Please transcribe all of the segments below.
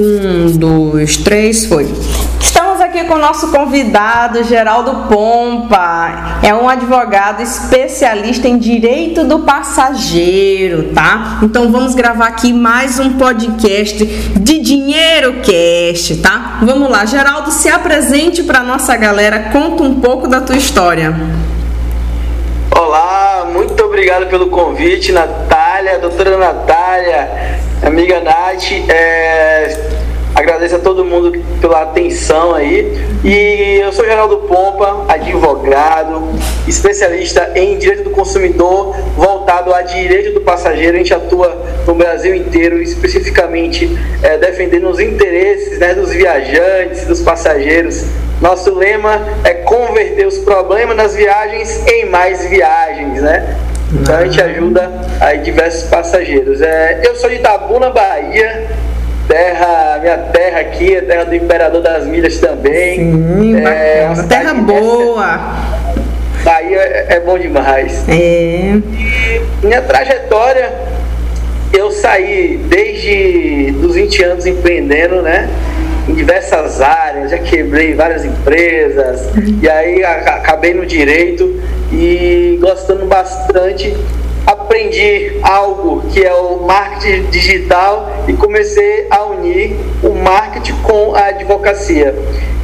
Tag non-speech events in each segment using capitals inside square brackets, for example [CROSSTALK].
Um, dois, três, foi. Estamos aqui com o nosso convidado, Geraldo Pompa. É um advogado especialista em direito do passageiro, tá? Então vamos gravar aqui mais um podcast de Dinheiro Cast, tá? Vamos lá, Geraldo, se apresente para nossa galera, conta um pouco da tua história. Olá, muito obrigado pelo convite, Natália, doutora Natália, amiga Nath. É, agradeço a todo mundo pela atenção aí. E eu sou Geraldo Pompa, advogado, especialista em direito do consumidor, voltado a direito do passageiro. A gente atua no Brasil inteiro, especificamente é, defendendo os interesses né, dos viajantes, dos passageiros nosso lema é converter os problemas nas viagens em mais viagens, né? Então a gente ajuda aí diversos passageiros. É, eu sou de Itabuna, Bahia, terra, minha terra aqui, a terra do Imperador das Milhas também. Sim, é, terra boa. Bahia é, é bom demais. É. E minha trajetória, eu saí desde os 20 anos empreendendo, né? Em diversas áreas, já quebrei várias empresas, e aí acabei no direito e gostando bastante. Aprendi algo que é o marketing digital e comecei a unir o marketing com a advocacia.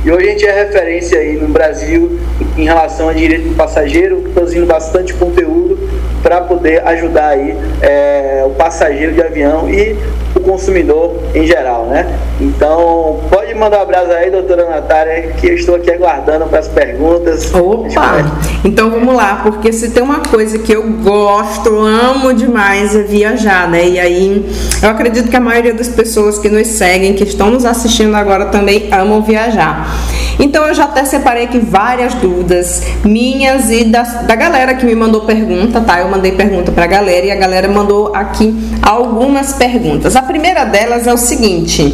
E hoje a gente é referência aí no Brasil em relação a direito do passageiro, produzindo bastante conteúdo para poder ajudar aí é, o passageiro de avião e o consumidor em geral, né? Então, pode mandar um abraço aí, doutora Natália, que eu estou aqui aguardando para as perguntas. Opa! Então vamos lá, porque se tem uma coisa que eu gosto, amo demais é viajar, né? E aí, eu acredito que a maioria das pessoas que nos seguem, que estão nos assistindo agora também amam viajar. Então eu já até separei aqui várias dúvidas minhas e da, da galera que me mandou pergunta, tá? Eu mandei pergunta pra galera e a galera mandou aqui algumas perguntas. A primeira delas é o seguinte: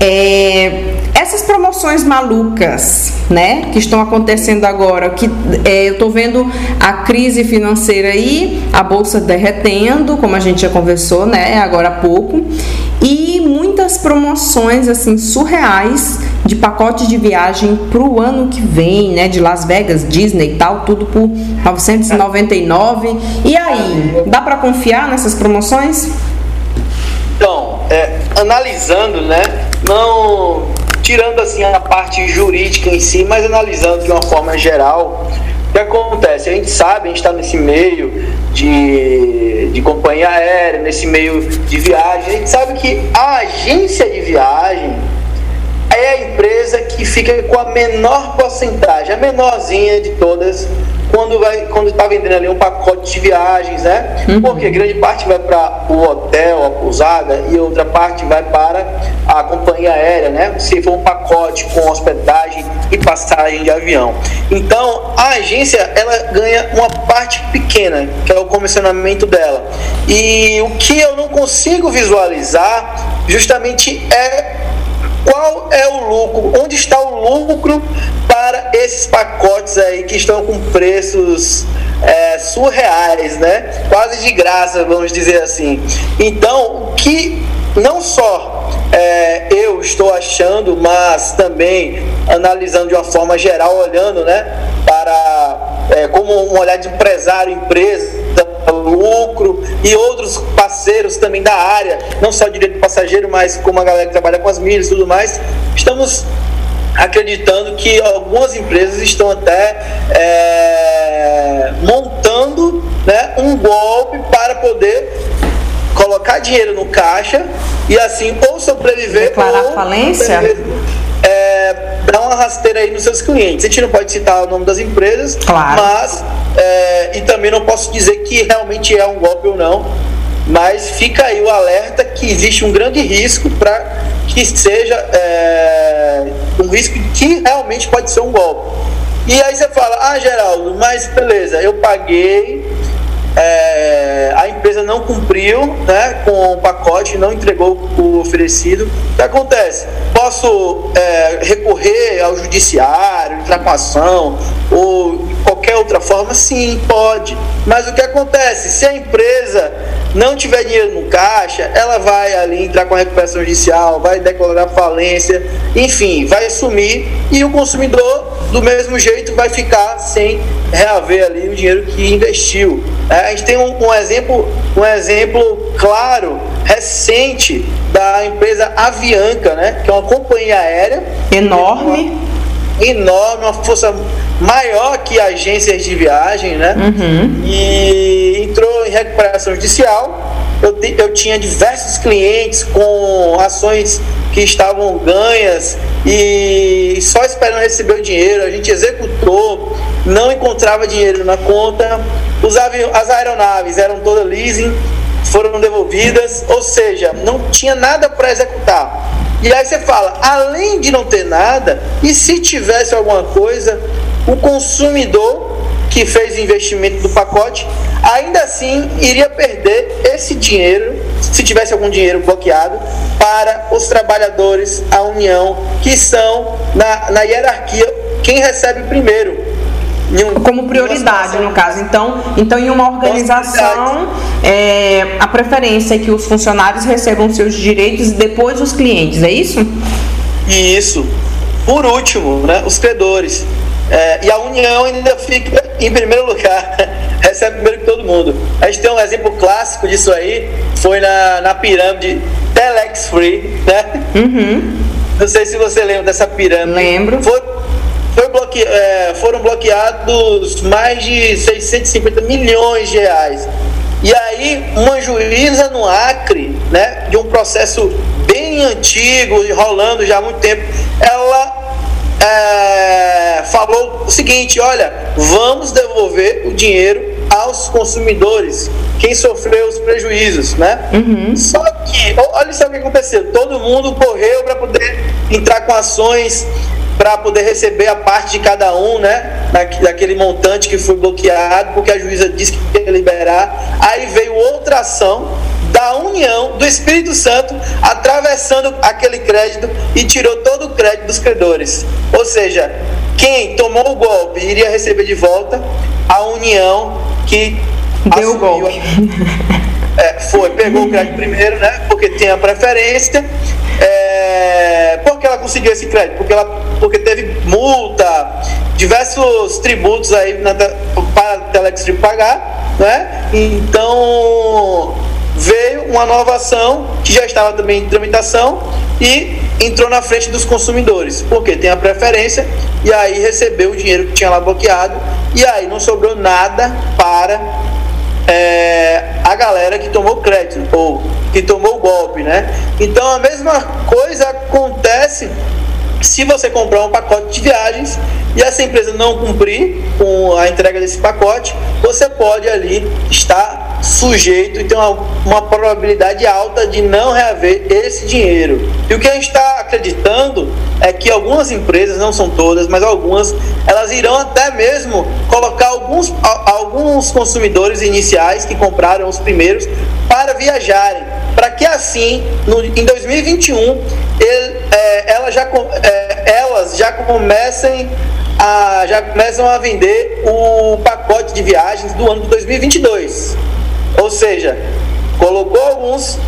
é, essas promoções malucas, né, que estão acontecendo agora, que é, eu tô vendo a crise financeira aí, a bolsa derretendo, como a gente já conversou, né, agora há pouco, e muitas promoções assim surreais de pacotes de viagem para o ano que vem, né, de Las Vegas, Disney e tal, tudo por 999. E aí, dá para confiar nessas promoções? Então, é, analisando, né, não tirando assim a parte jurídica em si, mas analisando de uma forma geral, o que acontece? A gente sabe, a gente está nesse meio de, de companhia aérea, nesse meio de viagem, a gente sabe que a agência de viagem é a empresa que fica com a menor porcentagem, a menorzinha de todas, quando vai quando está vendendo ali um pacote de viagens, né? Uhum. Porque grande parte vai para o hotel, a pousada e outra parte vai para a companhia aérea, né? Se for um pacote com hospedagem e passagem de avião. Então, a agência ela ganha uma parte pequena, que é o comissionamento dela. E o que eu não consigo visualizar justamente é qual é o lucro? Onde está o lucro para esses pacotes aí que estão com preços é, surreais, né? Quase de graça, vamos dizer assim. Então, o que não só é, eu estou achando, mas também analisando de uma forma geral, olhando, né, para é, como um olhar de empresário, empresa, lucro e outros parceiros também da área, não só direito passageiro, mas como a galera que trabalha com as milhas e tudo mais, estamos acreditando que algumas empresas estão até é, montando né, um golpe para poder colocar dinheiro no caixa e assim ou sobreviver Declarar ou falência é, dar uma rasteira aí nos seus clientes. A gente não pode citar o nome das empresas, claro. mas é, e também não posso dizer que realmente é um golpe ou não, mas fica aí o alerta que existe um grande risco para que seja é, um risco que realmente pode ser um golpe. E aí você fala, ah Geraldo, mas beleza, eu paguei é, a empresa não cumpriu né, com o pacote, não entregou o oferecido. O que acontece? Posso é, recorrer ao judiciário, entrar com ação ou qualquer outra forma? Sim, pode. Mas o que acontece? Se a empresa não tiver dinheiro no caixa, ela vai ali entrar com a recuperação judicial, vai declarar falência, enfim, vai sumir e o consumidor, do mesmo jeito, vai ficar sem reaver ali o dinheiro que investiu. É, a gente tem um, um, exemplo, um exemplo claro, recente, da empresa Avianca, né, que é uma companhia aérea enorme enorme, uma força maior que agências de viagem, né? Uhum. E entrou em recuperação judicial. Eu, eu tinha diversos clientes com ações que estavam ganhas e só esperando receber o dinheiro. A gente executou, não encontrava dinheiro na conta. Os as aeronaves eram todas leasing, foram devolvidas, ou seja, não tinha nada para executar. E aí você fala, além de não ter nada, e se tivesse alguma coisa, o consumidor que fez o investimento do pacote, ainda assim iria perder esse dinheiro, se tivesse algum dinheiro bloqueado, para os trabalhadores, a União, que são na, na hierarquia quem recebe primeiro como prioridade no caso. Então, então em uma organização, é, a preferência é que os funcionários recebam seus direitos e depois os clientes, é isso? Isso. Por último, né, os credores. É, e a União ainda fica em primeiro lugar, [LAUGHS] recebe primeiro que todo mundo. A gente tem um exemplo clássico disso aí, foi na, na pirâmide Telex Free, né? Uhum. Não sei se você lembra dessa pirâmide. Lembro. Foi, foi bloque, é, foram bloqueados mais de 650 milhões de reais. E aí, uma juíza no Acre, né, de um processo bem antigo, rolando já há muito tempo, ela é, falou o seguinte: olha, vamos devolver o dinheiro aos consumidores, quem sofreu os prejuízos, né? Uhum. Só que, olha só o que aconteceu: todo mundo correu para poder entrar com ações para poder receber a parte de cada um, né? Daquele montante que foi bloqueado, porque a juíza disse que ia liberar. Aí veio outra ação da União do Espírito Santo atravessando aquele crédito e tirou todo o crédito dos credores. Ou seja, quem tomou o golpe iria receber de volta a União que deu o golpe. É, foi, pegou o crédito primeiro, né? Porque tem a preferência. É, porque ela conseguiu esse crédito? Porque, ela, porque teve multa, diversos tributos aí na, para a Telex pagar, né? Então veio uma nova ação que já estava também em tramitação e entrou na frente dos consumidores, porque tem a preferência e aí recebeu o dinheiro que tinha lá bloqueado e aí não sobrou nada para é, a galera que tomou crédito ou que tomou o golpe, né? Então a mesma coisa acontece se você comprar um pacote de viagens e essa empresa não cumprir com a entrega desse pacote, você pode ali estar sujeito e tem uma, uma probabilidade alta de não reaver esse dinheiro. E o que a gente está acreditando é que algumas empresas, não são todas, mas algumas, elas irão até mesmo colocar alguns, alguns consumidores iniciais que compraram os primeiros para viajarem, para que assim, no, em 2021, ele, é, ela já, é, elas já comecem a, já começam a vender o pacote de viagens do ano de 2022. Ou seja, colocou alguns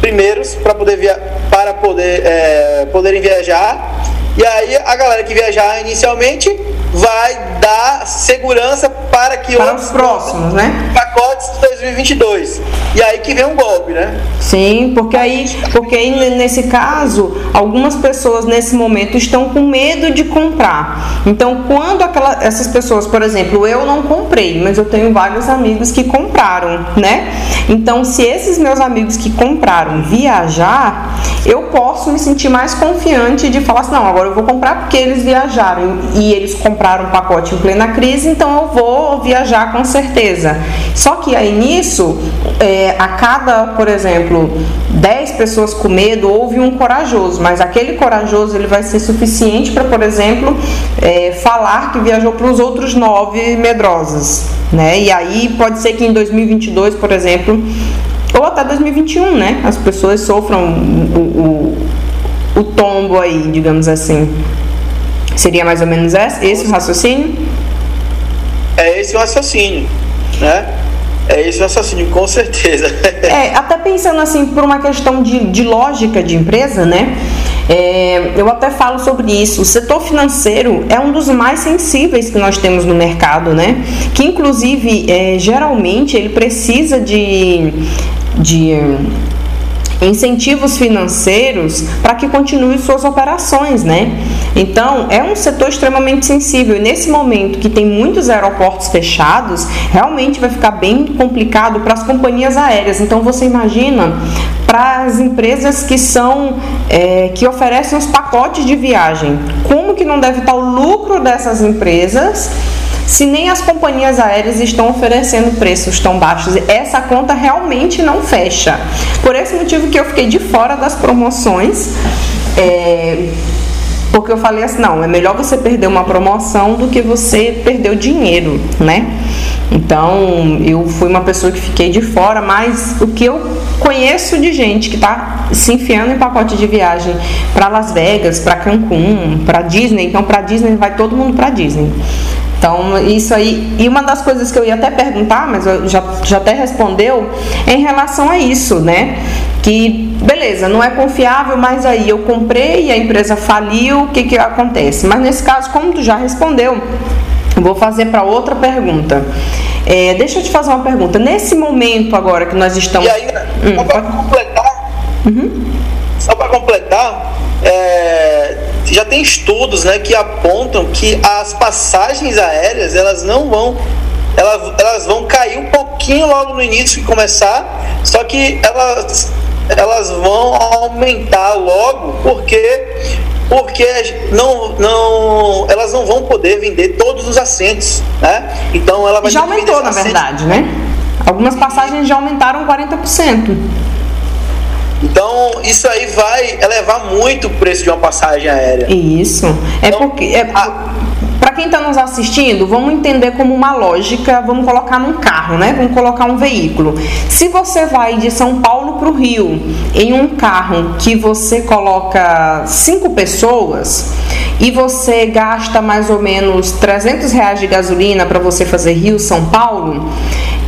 primeiros para poder via para poder é, poderem viajar e aí a galera que viajar inicialmente vai dar segurança para que para os próximos, né? Pacotes de 2022. E aí que vem um golpe, né? Sim, porque aí, porque aí nesse caso, algumas pessoas nesse momento estão com medo de comprar. Então, quando aquela, essas pessoas, por exemplo, eu não comprei, mas eu tenho vários amigos que compraram, né? Então, se esses meus amigos que compraram viajar, eu posso me sentir mais confiante de falar assim, não, agora eu vou comprar porque eles viajaram e eles compraram um pacote em plena crise, então eu vou viajar com certeza. Só que aí nisso, é, a cada, por exemplo, 10 pessoas com medo, houve um corajoso, mas aquele corajoso ele vai ser suficiente para, por exemplo, é, falar que viajou para os outros nove medrosos, né? E aí pode ser que em 2022, por exemplo, ou até 2021, né? As pessoas sofram o, o, o tombo aí, digamos assim. Seria mais ou menos esse, esse o raciocínio? É esse o raciocínio, né? É esse o raciocínio, com certeza. é, [LAUGHS] até pensando assim, por uma questão de, de lógica de empresa, né? É, eu até falo sobre isso. O setor financeiro é um dos mais sensíveis que nós temos no mercado, né? Que inclusive é, geralmente ele precisa de, de incentivos financeiros para que continue suas operações, né? Então, é um setor extremamente sensível e nesse momento que tem muitos aeroportos fechados, realmente vai ficar bem complicado para as companhias aéreas. Então, você imagina para as empresas que são é, que oferecem os pacotes de viagem, como que não deve estar o lucro dessas empresas? Se nem as companhias aéreas estão oferecendo preços tão baixos. Essa conta realmente não fecha. Por esse motivo que eu fiquei de fora das promoções. É, porque eu falei assim, não, é melhor você perder uma promoção do que você perder o dinheiro, né? Então, eu fui uma pessoa que fiquei de fora, mas o que eu conheço de gente que está se enfiando em pacote de viagem para Las Vegas, para Cancún, para Disney, então para Disney vai todo mundo para Disney. Então, isso aí. E uma das coisas que eu ia até perguntar, mas já, já até respondeu, é em relação a isso, né? Que, beleza, não é confiável, mas aí eu comprei e a empresa faliu, o que, que acontece? Mas nesse caso, como tu já respondeu, vou fazer para outra pergunta. É, deixa eu te fazer uma pergunta. Nesse momento agora que nós estamos. E ainda, hum, só para completar, uhum. só para completar, é, já tem estudos né, que apontam que as passagens aéreas elas não vão elas, elas vão cair um pouquinho logo no início que começar, só que elas, elas vão aumentar logo porque porque não, não, elas não vão poder vender todos os assentos, né? Então ela vai já aumentou na verdade, né? Algumas passagens já aumentaram 40%. Então, isso aí vai elevar muito o preço de uma passagem aérea. Isso. É então, porque. É, para quem está nos assistindo, vamos entender como uma lógica, vamos colocar num carro, né? Vamos colocar um veículo. Se você vai de São Paulo para o Rio em um carro que você coloca cinco pessoas e você gasta mais ou menos 300 reais de gasolina para você fazer Rio São Paulo,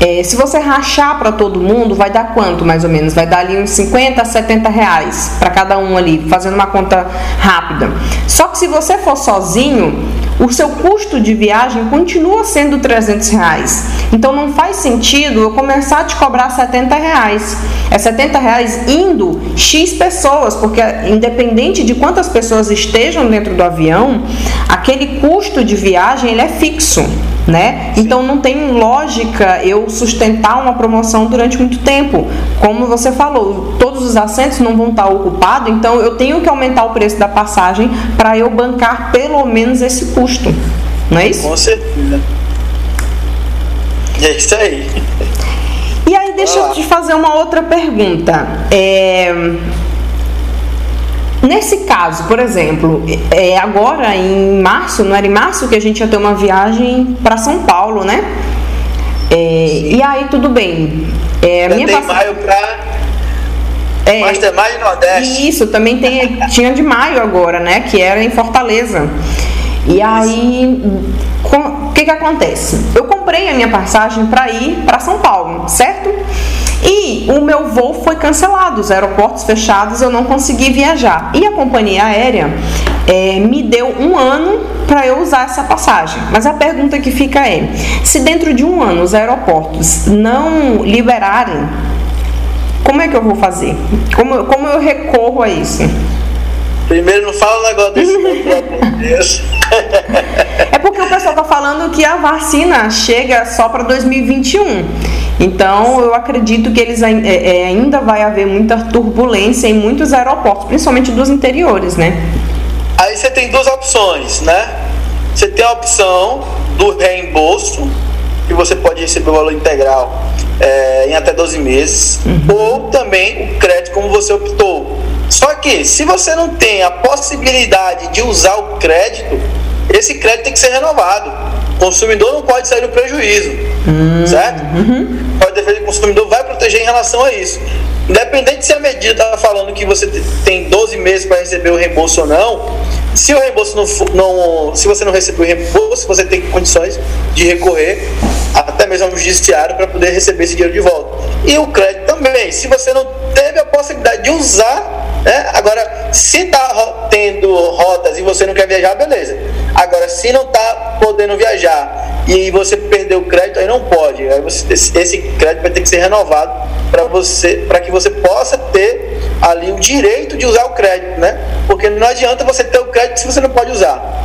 é, se você rachar para todo mundo, vai dar quanto mais ou menos? Vai dar ali uns 50 a 70 reais para cada um ali, fazendo uma conta rápida. Só que se você for sozinho, o seu custo de viagem continua sendo 300 reais. Então não faz sentido eu começar a te cobrar 70 reais. É 70 reais indo X pessoas, porque independente de quantas pessoas estejam dentro do avião, aquele custo de viagem ele é fixo né? Então não tem lógica eu sustentar uma promoção durante muito tempo. Como você falou, todos os assentos não vão estar ocupados, então eu tenho que aumentar o preço da passagem para eu bancar pelo menos esse custo. Não é isso? Com certeza. É isso aí. E aí, deixa eu te fazer uma outra pergunta. É, Nesse caso, por exemplo, é agora em março, não era em março que a gente ia ter uma viagem para São Paulo, né? É, e aí tudo bem. É, minha tem pass... maio para é, Mastermind Nordeste. Isso, também tem, [LAUGHS] tinha de maio agora, né? Que era em Fortaleza. E aí, o que que acontece? Eu comprei a minha passagem para ir para São Paulo, certo? E o meu voo foi cancelado, os aeroportos fechados, eu não consegui viajar. E a companhia aérea é, me deu um ano para eu usar essa passagem. Mas a pergunta que fica é: se dentro de um ano os aeroportos não liberarem, como é que eu vou fazer? Como, como eu recorro a isso? Primeiro, não fala um negócio desse, [LAUGHS] É porque o pessoal está falando que a vacina chega só para 2021. Então, eu acredito que eles é, é, ainda vai haver muita turbulência em muitos aeroportos, principalmente dos interiores, né? Aí você tem duas opções, né? Você tem a opção do reembolso, que você pode receber o valor integral é, em até 12 meses, uhum. ou também o crédito como você optou. Só que se você não tem a possibilidade de usar o crédito, esse crédito tem que ser renovado. O consumidor não pode sair no prejuízo, uhum. certo? Uhum. O Defesa do Consumidor vai proteger em relação a isso. Independente se a medida está falando que você tem 12 meses para receber o reembolso ou não, Se o reembolso não, não se você não recebeu o reembolso, você tem condições de recorrer até mesmo ao judiciário para poder receber esse dinheiro de volta. E o crédito também. Se você não teve a possibilidade de usar né? Agora, se está tendo rotas e você não quer viajar, beleza. Agora, se não está podendo viajar e você perdeu o crédito, aí não pode. Aí você, esse crédito vai ter que ser renovado para você, para que você possa ter ali o direito de usar o crédito, né? Porque não adianta você ter o crédito se você não pode usar.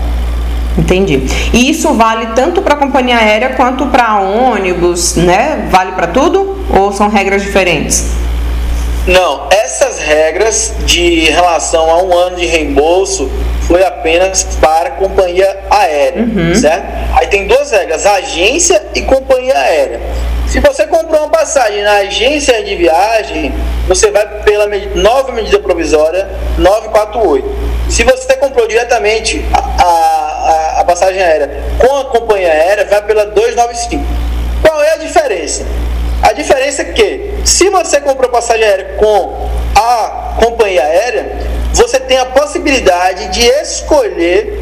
Entendi. E isso vale tanto para companhia aérea quanto para ônibus, né? Vale para tudo ou são regras diferentes? Não, essas regras de relação a um ano de reembolso foi apenas para companhia aérea, uhum. certo? Aí tem duas regras, agência e companhia aérea. Se você comprou uma passagem na agência de viagem, você vai pela nova medida provisória 948. Se você comprou diretamente a, a, a passagem aérea com a companhia aérea, vai pela 295. Qual é a diferença? A diferença é que, se você comprou passagem aérea com a companhia aérea, você tem a possibilidade de escolher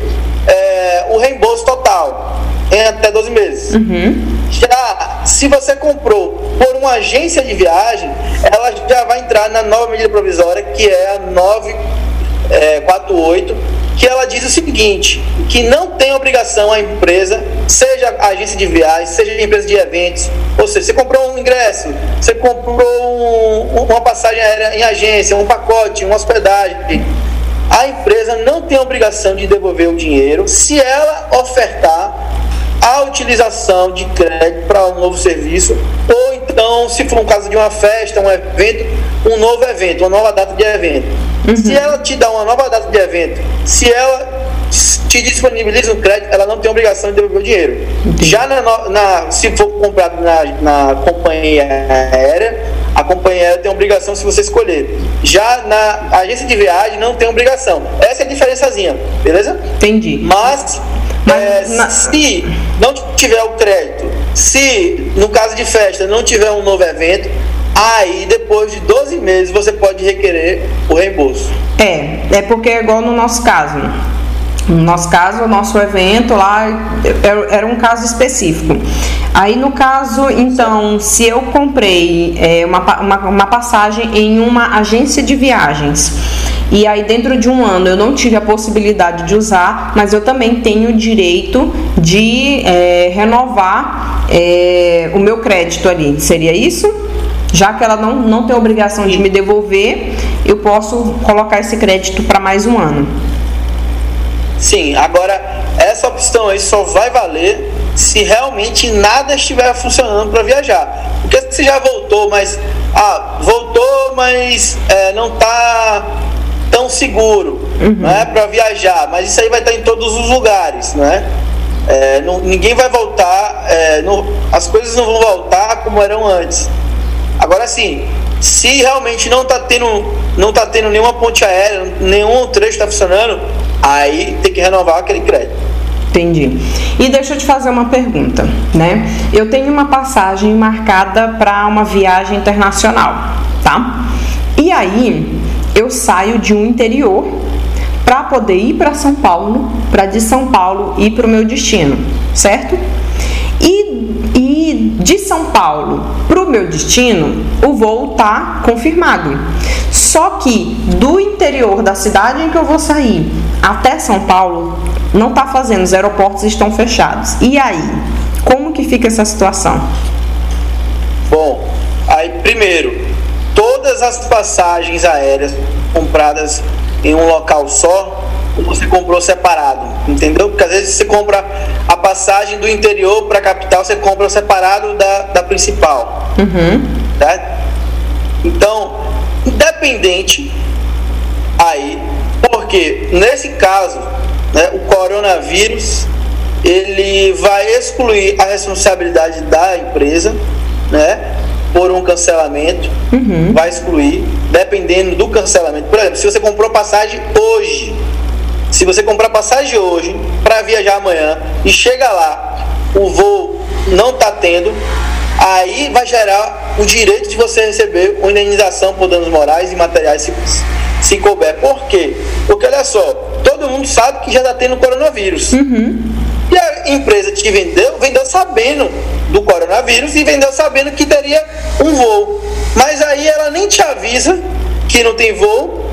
é, o reembolso total em até 12 meses. Uhum. Já se você comprou por uma agência de viagem, ela já vai entrar na nova medida provisória, que é a 948, que ela diz o seguinte, que não tem obrigação a empresa, seja agência de viagens, seja empresa de eventos, ou seja, você comprou um ingresso, você comprou um, uma passagem aérea em agência, um pacote, uma hospedagem, a empresa não tem obrigação de devolver o dinheiro se ela ofertar a utilização de crédito para um novo serviço, ou então, se for um caso de uma festa, um evento, um novo evento, uma nova data de evento. Uhum. Se ela te dá uma nova data de evento, se ela te disponibiliza um crédito, ela não tem obrigação de devolver o dinheiro. Já na, na, se for comprado na, na companhia aérea, a companhia aérea tem obrigação se você escolher. Já na agência de viagem não tem obrigação. Essa é a diferençazinha, beleza? Entendi. Mas, Mas é, na... se não tiver o crédito, se no caso de festa não tiver um novo evento, Aí, depois de 12 meses, você pode requerer o reembolso. É, é porque é igual no nosso caso. No nosso caso, o nosso evento lá era um caso específico. Aí, no caso, então, se eu comprei é, uma, uma, uma passagem em uma agência de viagens e aí dentro de um ano eu não tive a possibilidade de usar, mas eu também tenho o direito de é, renovar é, o meu crédito ali. Seria isso? Já que ela não, não tem obrigação de me devolver, eu posso colocar esse crédito para mais um ano. Sim, agora essa opção aí só vai valer se realmente nada estiver funcionando para viajar. Porque se já voltou, mas ah, voltou, mas é, não está tão seguro, uhum. né, para viajar. Mas isso aí vai estar em todos os lugares, né? É, não, ninguém vai voltar, é, não, as coisas não vão voltar como eram antes. Agora sim, se realmente não está tendo, não tá tendo nenhuma ponte aérea, nenhum trecho está funcionando, aí tem que renovar aquele crédito. Entendi. E deixa eu te fazer uma pergunta, né? Eu tenho uma passagem marcada para uma viagem internacional, tá? E aí eu saio de um interior para poder ir para São Paulo, para de São Paulo ir para o meu destino, certo? E, de São Paulo para o meu destino, o voo tá confirmado. Só que do interior da cidade em que eu vou sair até São Paulo, não tá fazendo, os aeroportos estão fechados. E aí, como que fica essa situação? Bom, aí primeiro, todas as passagens aéreas compradas em um local só, você comprou separado, entendeu? Porque às vezes você compra a passagem do interior para a capital, você compra separado da, da principal. Uhum. Tá? Então, independente aí, porque nesse caso, né, o coronavírus ele vai excluir a responsabilidade da empresa, né? por um cancelamento, uhum. vai excluir, dependendo do cancelamento. Por exemplo, se você comprou passagem hoje, se você comprar passagem hoje para viajar amanhã e chega lá, o voo não está tendo, aí vai gerar o direito de você receber uma indenização por danos morais e materiais se, se couber. Por quê? Porque olha só, todo mundo sabe que já está tendo coronavírus. Uhum. E a empresa que vendeu, vendeu sabendo do coronavírus e vendeu sabendo que teria um voo. Mas aí ela nem te avisa que não tem voo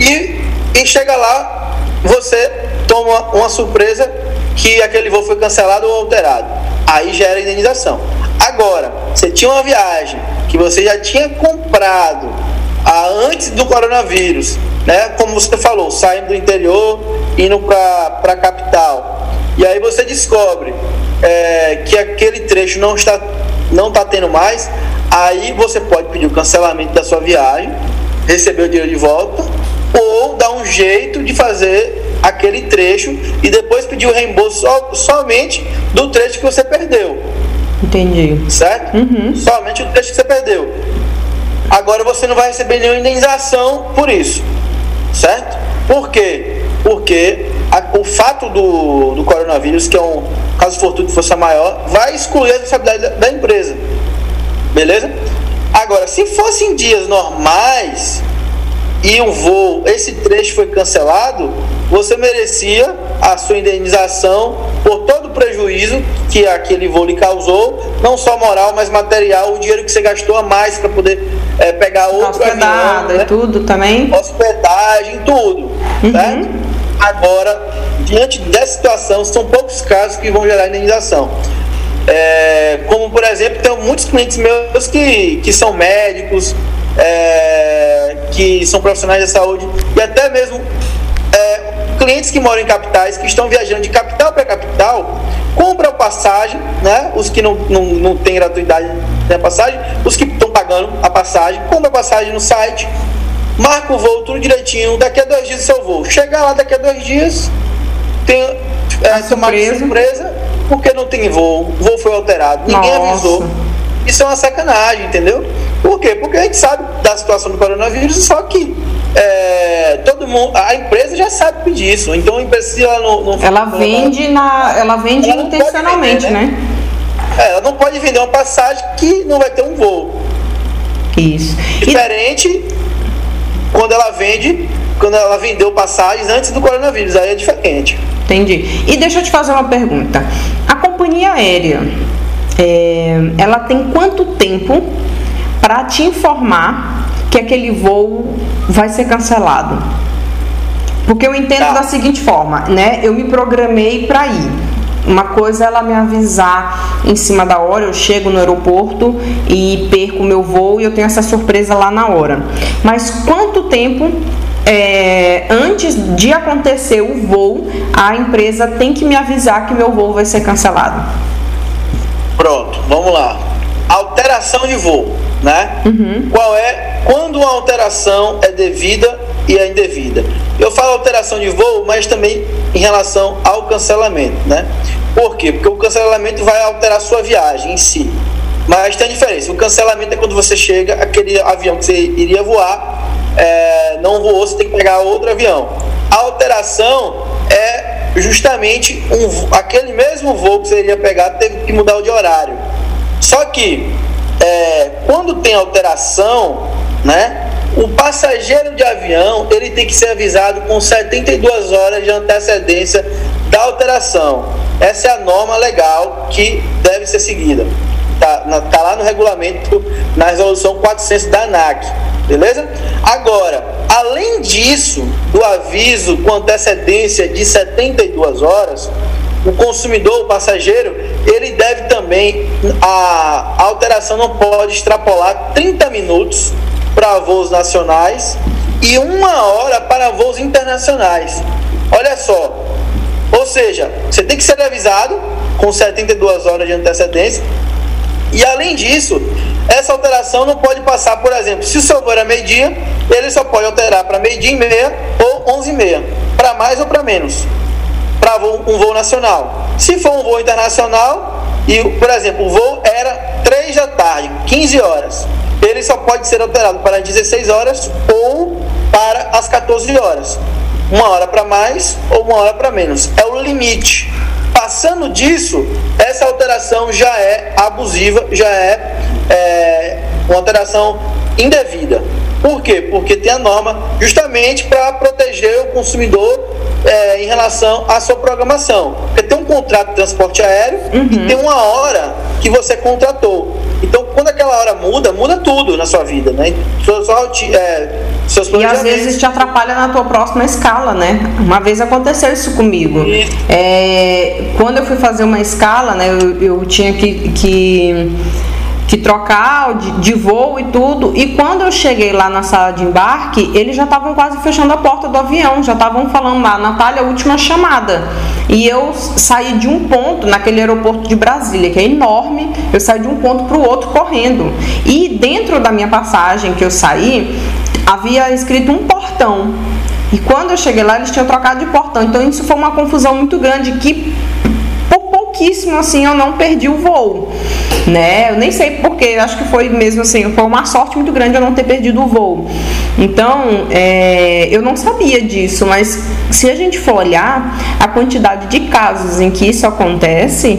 e, e chega lá, você toma uma surpresa que aquele voo foi cancelado ou alterado. Aí gera indenização. Agora, você tinha uma viagem que você já tinha comprado antes do coronavírus, né? Como você falou, saindo do interior, indo para a capital. E aí você descobre é, que aquele trecho não está, não está tendo mais. Aí você pode pedir o cancelamento da sua viagem, receber o dinheiro de volta, ou dar um jeito de fazer aquele trecho e depois pedir o reembolso so, somente do trecho que você perdeu. Entendi. Certo? Uhum. Somente o trecho que você perdeu. Agora você não vai receber nenhuma indenização por isso. Certo? Por quê? Porque a, o fato do, do coronavírus, que é um caso fortuito de força maior, vai excluir a responsabilidade da, da empresa. Beleza? Agora, se fossem dias normais e o voo, esse trecho foi cancelado, você merecia a sua indenização por todo o prejuízo que aquele voo lhe causou, não só moral, mas material, o dinheiro que você gastou a mais para poder é, pegar outro Hospedada avião, né? tudo também. Hospedagem, tudo, uhum. certo? Agora, diante dessa situação, são poucos casos que vão gerar indenização. É, como, por exemplo, tem muitos clientes meus que, que são médicos, é, que são profissionais de saúde e até mesmo é, clientes que moram em capitais, que estão viajando de capital para capital, compram passagem, né? Os que não, não, não têm gratuidade na passagem, os que estão pagando a passagem, compram a passagem no site, marca o voo tudo direitinho, daqui a dois dias seu voo. Chega lá daqui a dois dias, tem é, surpresa. surpresa, porque não tem voo, o voo foi alterado, ninguém Nossa. avisou. Isso é uma sacanagem, entendeu? Por quê? Porque a gente sabe da situação do coronavírus, só que é, todo mundo, a empresa já sabe disso. Então a empresa se ela não, não ela vende na, ela vende ela intencionalmente, vender, né? né? É, ela não pode vender uma passagem que não vai ter um voo. Isso. Diferente e... quando ela vende, quando ela vendeu passagens antes do coronavírus, aí é diferente. Entendi. E deixa eu te fazer uma pergunta. A companhia aérea, é, ela tem quanto tempo para te informar que aquele voo vai ser cancelado. Porque eu entendo tá. da seguinte forma, né? Eu me programei para ir. Uma coisa é ela me avisar em cima da hora, eu chego no aeroporto e perco meu voo e eu tenho essa surpresa lá na hora. Mas quanto tempo é, antes de acontecer o voo, a empresa tem que me avisar que meu voo vai ser cancelado? Pronto, vamos lá. Alteração de voo né? Uhum. Qual é quando uma alteração é devida e é indevida? Eu falo alteração de voo, mas também em relação ao cancelamento, né? Por quê? Porque o cancelamento vai alterar a sua viagem em si. Mas tem diferença. O cancelamento é quando você chega, aquele avião que você iria voar, é, não voou, você tem que pegar outro avião. A alteração é justamente um, aquele mesmo voo que você iria pegar, teve que mudar o de horário. Só que é, quando tem alteração, né, o passageiro de avião ele tem que ser avisado com 72 horas de antecedência da alteração. Essa é a norma legal que deve ser seguida. Está tá lá no regulamento, na resolução 400 da ANAC. Beleza? Agora, além disso, do aviso com antecedência de 72 horas, o consumidor, o passageiro, ele deve também, a, a alteração não pode extrapolar 30 minutos para voos nacionais e uma hora para voos internacionais. Olha só, ou seja, você tem que ser avisado com 72 horas de antecedência e além disso, essa alteração não pode passar, por exemplo, se o seu voo era meio-dia, ele só pode alterar para meio-dia e meia ou 11 e meia, para mais ou para menos para um voo nacional. Se for um voo internacional, e, por exemplo, o voo era 3 da tarde, 15 horas, ele só pode ser alterado para 16 horas ou para as 14 horas. Uma hora para mais ou uma hora para menos. É o limite. Passando disso, essa alteração já é abusiva, já é, é uma alteração indevida. Por quê? Porque tem a norma justamente para proteger o consumidor é, em relação à sua programação. Porque tem um contrato de transporte aéreo uhum. e tem uma hora que você contratou. Então, quando aquela hora muda, muda tudo na sua vida, né? Sua, sua, é, seus e às vezes te atrapalha na tua próxima escala, né? Uma vez aconteceu isso comigo. É, quando eu fui fazer uma escala, né? Eu, eu tinha que, que que trocar de, de, voo e tudo. E quando eu cheguei lá na sala de embarque, eles já estavam quase fechando a porta do avião, já estavam falando lá, Natália, última chamada. E eu saí de um ponto, naquele aeroporto de Brasília, que é enorme, eu saí de um ponto para o outro correndo. E dentro da minha passagem que eu saí, havia escrito um portão. E quando eu cheguei lá, eles tinham trocado de portão. Então isso foi uma confusão muito grande que pouquíssimo assim eu não perdi o voo, né? Eu nem sei porque, acho que foi mesmo assim, foi uma sorte muito grande eu não ter perdido o voo. Então, é, eu não sabia disso, mas se a gente for olhar a quantidade de casos em que isso acontece,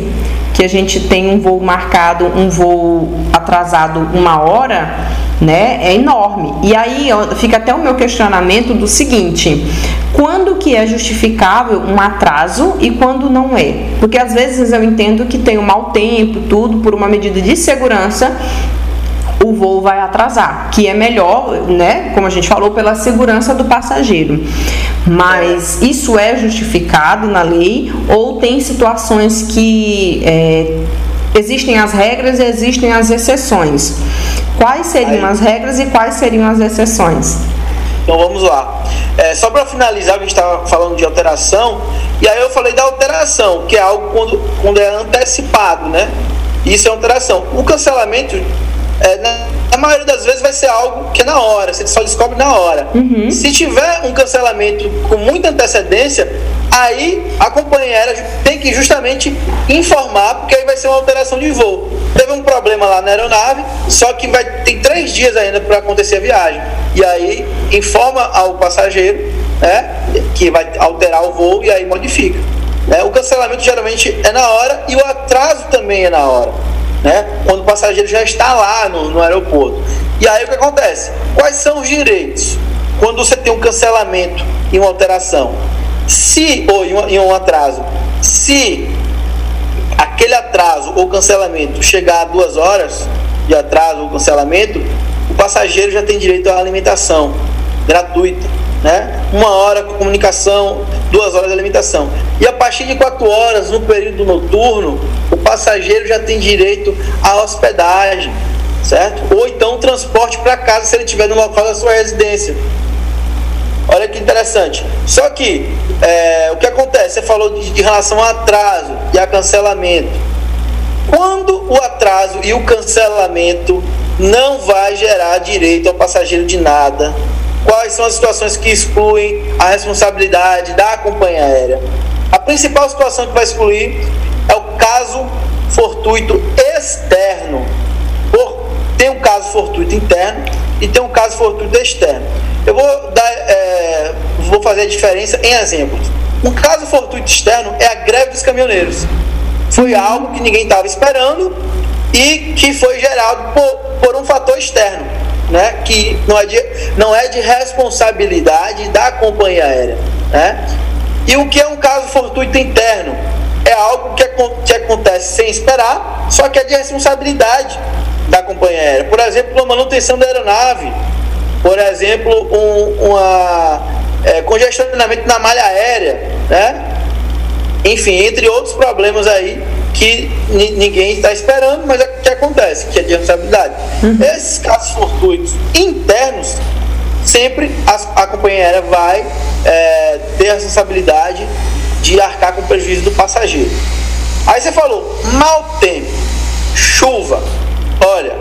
que a gente tem um voo marcado, um voo atrasado uma hora, né? É enorme. E aí fica até o meu questionamento do seguinte: quando que é justificável um atraso e quando não é? Porque às vezes eu entendo que tem um mau tempo, tudo por uma medida de segurança, o voo vai atrasar, que é melhor, né, como a gente falou, pela segurança do passageiro. Mas isso é justificado na lei ou tem situações que é, existem as regras e existem as exceções? Quais seriam Aí. as regras e quais seriam as exceções? Então vamos lá. É, só para finalizar, a gente estava falando de alteração, e aí eu falei da alteração, que é algo quando, quando é antecipado, né? Isso é alteração. O cancelamento é, na, na, maioria das vezes vai ser algo que é na hora, você só descobre na hora. Uhum. Se tiver um cancelamento com muita antecedência, aí a companhia aérea tem que justamente informar, porque aí vai ser uma alteração de voo. Teve um problema lá na aeronave, só que vai tem três dias ainda para acontecer a viagem. E aí informa ao passageiro né, que vai alterar o voo e aí modifica. Né? O cancelamento geralmente é na hora e o atraso também é na hora né? quando o passageiro já está lá no, no aeroporto. E aí o que acontece? Quais são os direitos? Quando você tem um cancelamento e uma alteração, se ou em um, em um atraso, se aquele atraso ou cancelamento chegar a duas horas de atraso ou cancelamento, o passageiro já tem direito à alimentação gratuita né? Uma hora com comunicação, duas horas de alimentação. E a partir de quatro horas, no período noturno, o passageiro já tem direito à hospedagem, certo? Ou então transporte para casa se ele estiver no local da sua residência. Olha que interessante. Só que é, o que acontece? Você falou de, de relação ao atraso e a cancelamento. Quando o atraso e o cancelamento não vai gerar direito ao passageiro de nada, quais são as situações que excluem a responsabilidade da companhia aérea. A principal situação que vai excluir é o caso fortuito externo. Tem um caso fortuito interno e tem um caso fortuito externo. Eu vou, dar, é, vou fazer a diferença em exemplos. Um caso fortuito externo é a greve dos caminhoneiros. Foi algo que ninguém estava esperando e que foi gerado por, por um fator externo né, que não é, de, não é de responsabilidade da companhia aérea. Né? E o que é um caso fortuito interno? É algo que, que acontece sem esperar, só que é de responsabilidade da companhia aérea. Por exemplo, a manutenção da aeronave, por exemplo, um uma, é, congestionamento na malha aérea, né? enfim, entre outros problemas aí que ninguém está esperando, mas é o que acontece, que é de responsabilidade. Uhum. Esses casos fortuitos internos, sempre a, a companhia aérea vai é, ter a responsabilidade de arcar com o prejuízo do passageiro. Aí você falou, mau tempo, chuva. Olha,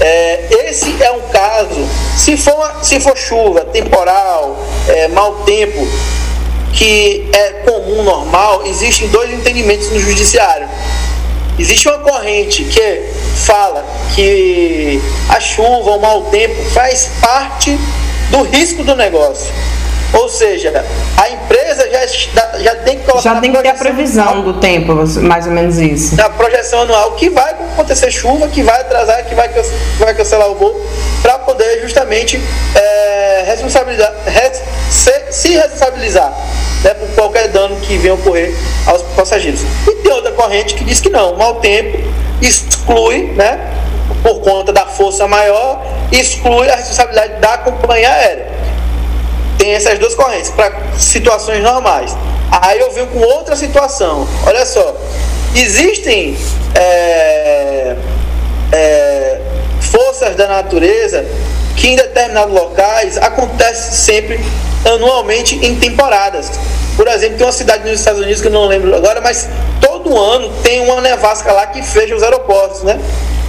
é, esse é um caso, se for, se for chuva, temporal, é, mau tempo, que é comum, normal, existem dois entendimentos no judiciário. Existe uma corrente que fala que a chuva, o mau tempo, faz parte do risco do negócio. Ou seja, a empresa já, já tem que colocar. Já tem que ter a previsão do tempo, mais ou menos isso. Na projeção anual, que vai acontecer chuva, que vai atrasar, que vai, vai cancelar o voo, para poder justamente é, responsabilizar, res, se, se responsabilizar né, por qualquer dano que venha ocorrer aos passageiros. E tem outra corrente que diz que não, o mau tempo exclui, né, por conta da força maior, exclui a responsabilidade da companhia aérea. Tem essas duas correntes para situações normais. Aí eu venho com outra situação. Olha só, existem é, é, forças da natureza que em determinados locais acontece sempre anualmente em temporadas. Por exemplo, tem uma cidade nos Estados Unidos que eu não lembro agora, mas todo ano tem uma nevasca lá que fecha os aeroportos, né?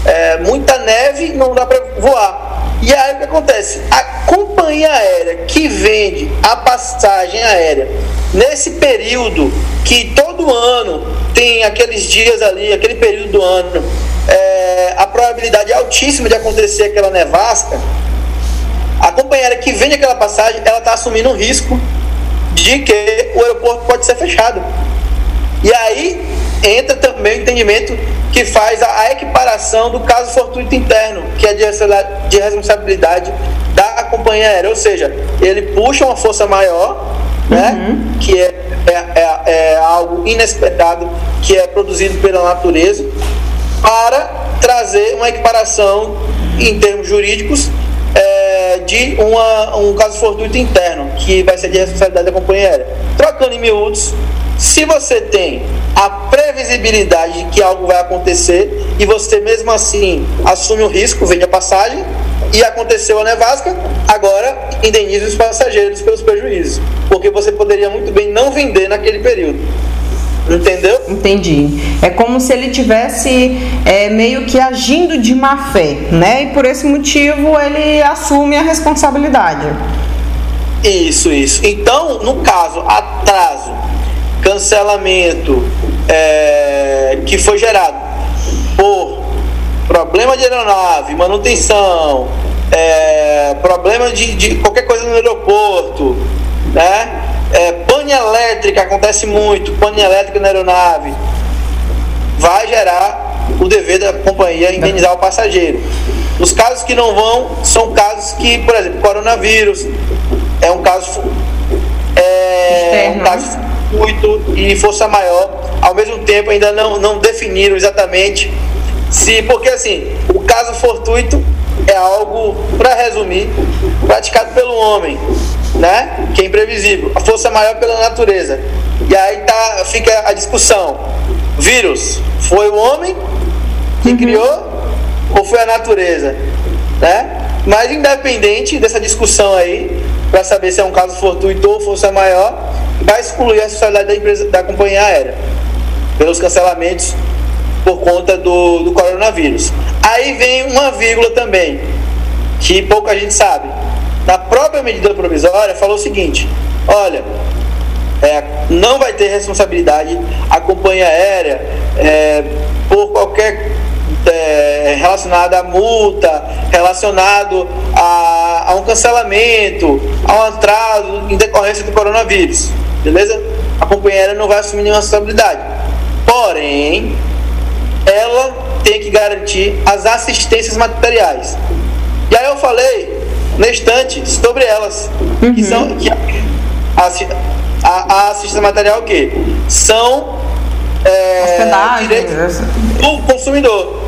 É, muita neve não dá para voar. E aí o que acontece? A companhia aérea que vende a passagem aérea nesse período que todo ano tem aqueles dias ali, aquele período do ano, é, a probabilidade é altíssima de acontecer aquela nevasca a companheira que vende aquela passagem, ela está assumindo um risco de que o aeroporto pode ser fechado. E aí entra também o entendimento que faz a equiparação do caso fortuito interno, que é de responsabilidade da companhia aérea. Ou seja, ele puxa uma força maior, né, uhum. que é, é, é, é algo inesperado, que é produzido pela natureza, para trazer uma equiparação em termos jurídicos é, de uma, um caso fortuito interno, que vai ser de responsabilidade da companhia aérea. Trocando em miúdos, se você tem a previsibilidade de que algo vai acontecer e você mesmo assim assume o risco, vende a passagem e aconteceu a nevasca, agora indenize os passageiros pelos prejuízos, porque você poderia muito bem não vender naquele período. Entendeu? Entendi. É como se ele tivesse é, meio que agindo de má fé, né? E por esse motivo ele assume a responsabilidade. Isso, isso. Então, no caso, atraso, cancelamento é, que foi gerado por problema de aeronave, manutenção, é, problema de, de qualquer coisa no aeroporto, né? É, pane elétrica acontece muito, pane elétrica na aeronave, vai gerar o dever da companhia indenizar o passageiro. Os casos que não vão são casos que, por exemplo, coronavírus é um caso é, um caso muito e força maior. Ao mesmo tempo, ainda não, não definiram exatamente se, porque assim, o caso fortuito é algo, para resumir, praticado pelo homem né? Que é imprevisível. A força maior pela natureza. E aí tá, fica a discussão. Vírus, foi o homem que uhum. criou ou foi a natureza? Né? Mas independente dessa discussão aí, para saber se é um caso fortuito ou força maior, vai excluir a responsabilidade da empresa da companhia aérea pelos cancelamentos por conta do, do coronavírus. Aí vem uma vírgula também, que pouca gente sabe na própria medida provisória, falou o seguinte: olha, é, não vai ter responsabilidade a companhia aérea é, por qualquer é, relacionada a multa, relacionado a, a, um cancelamento, a um atraso em decorrência do coronavírus, beleza? A companhia aérea não vai assumir nenhuma responsabilidade. Porém, ela tem que garantir as assistências materiais. E aí eu falei na estante sobre elas. Uhum. Que são, que a, a, a assistência material o quê? São é, direitos do consumidor,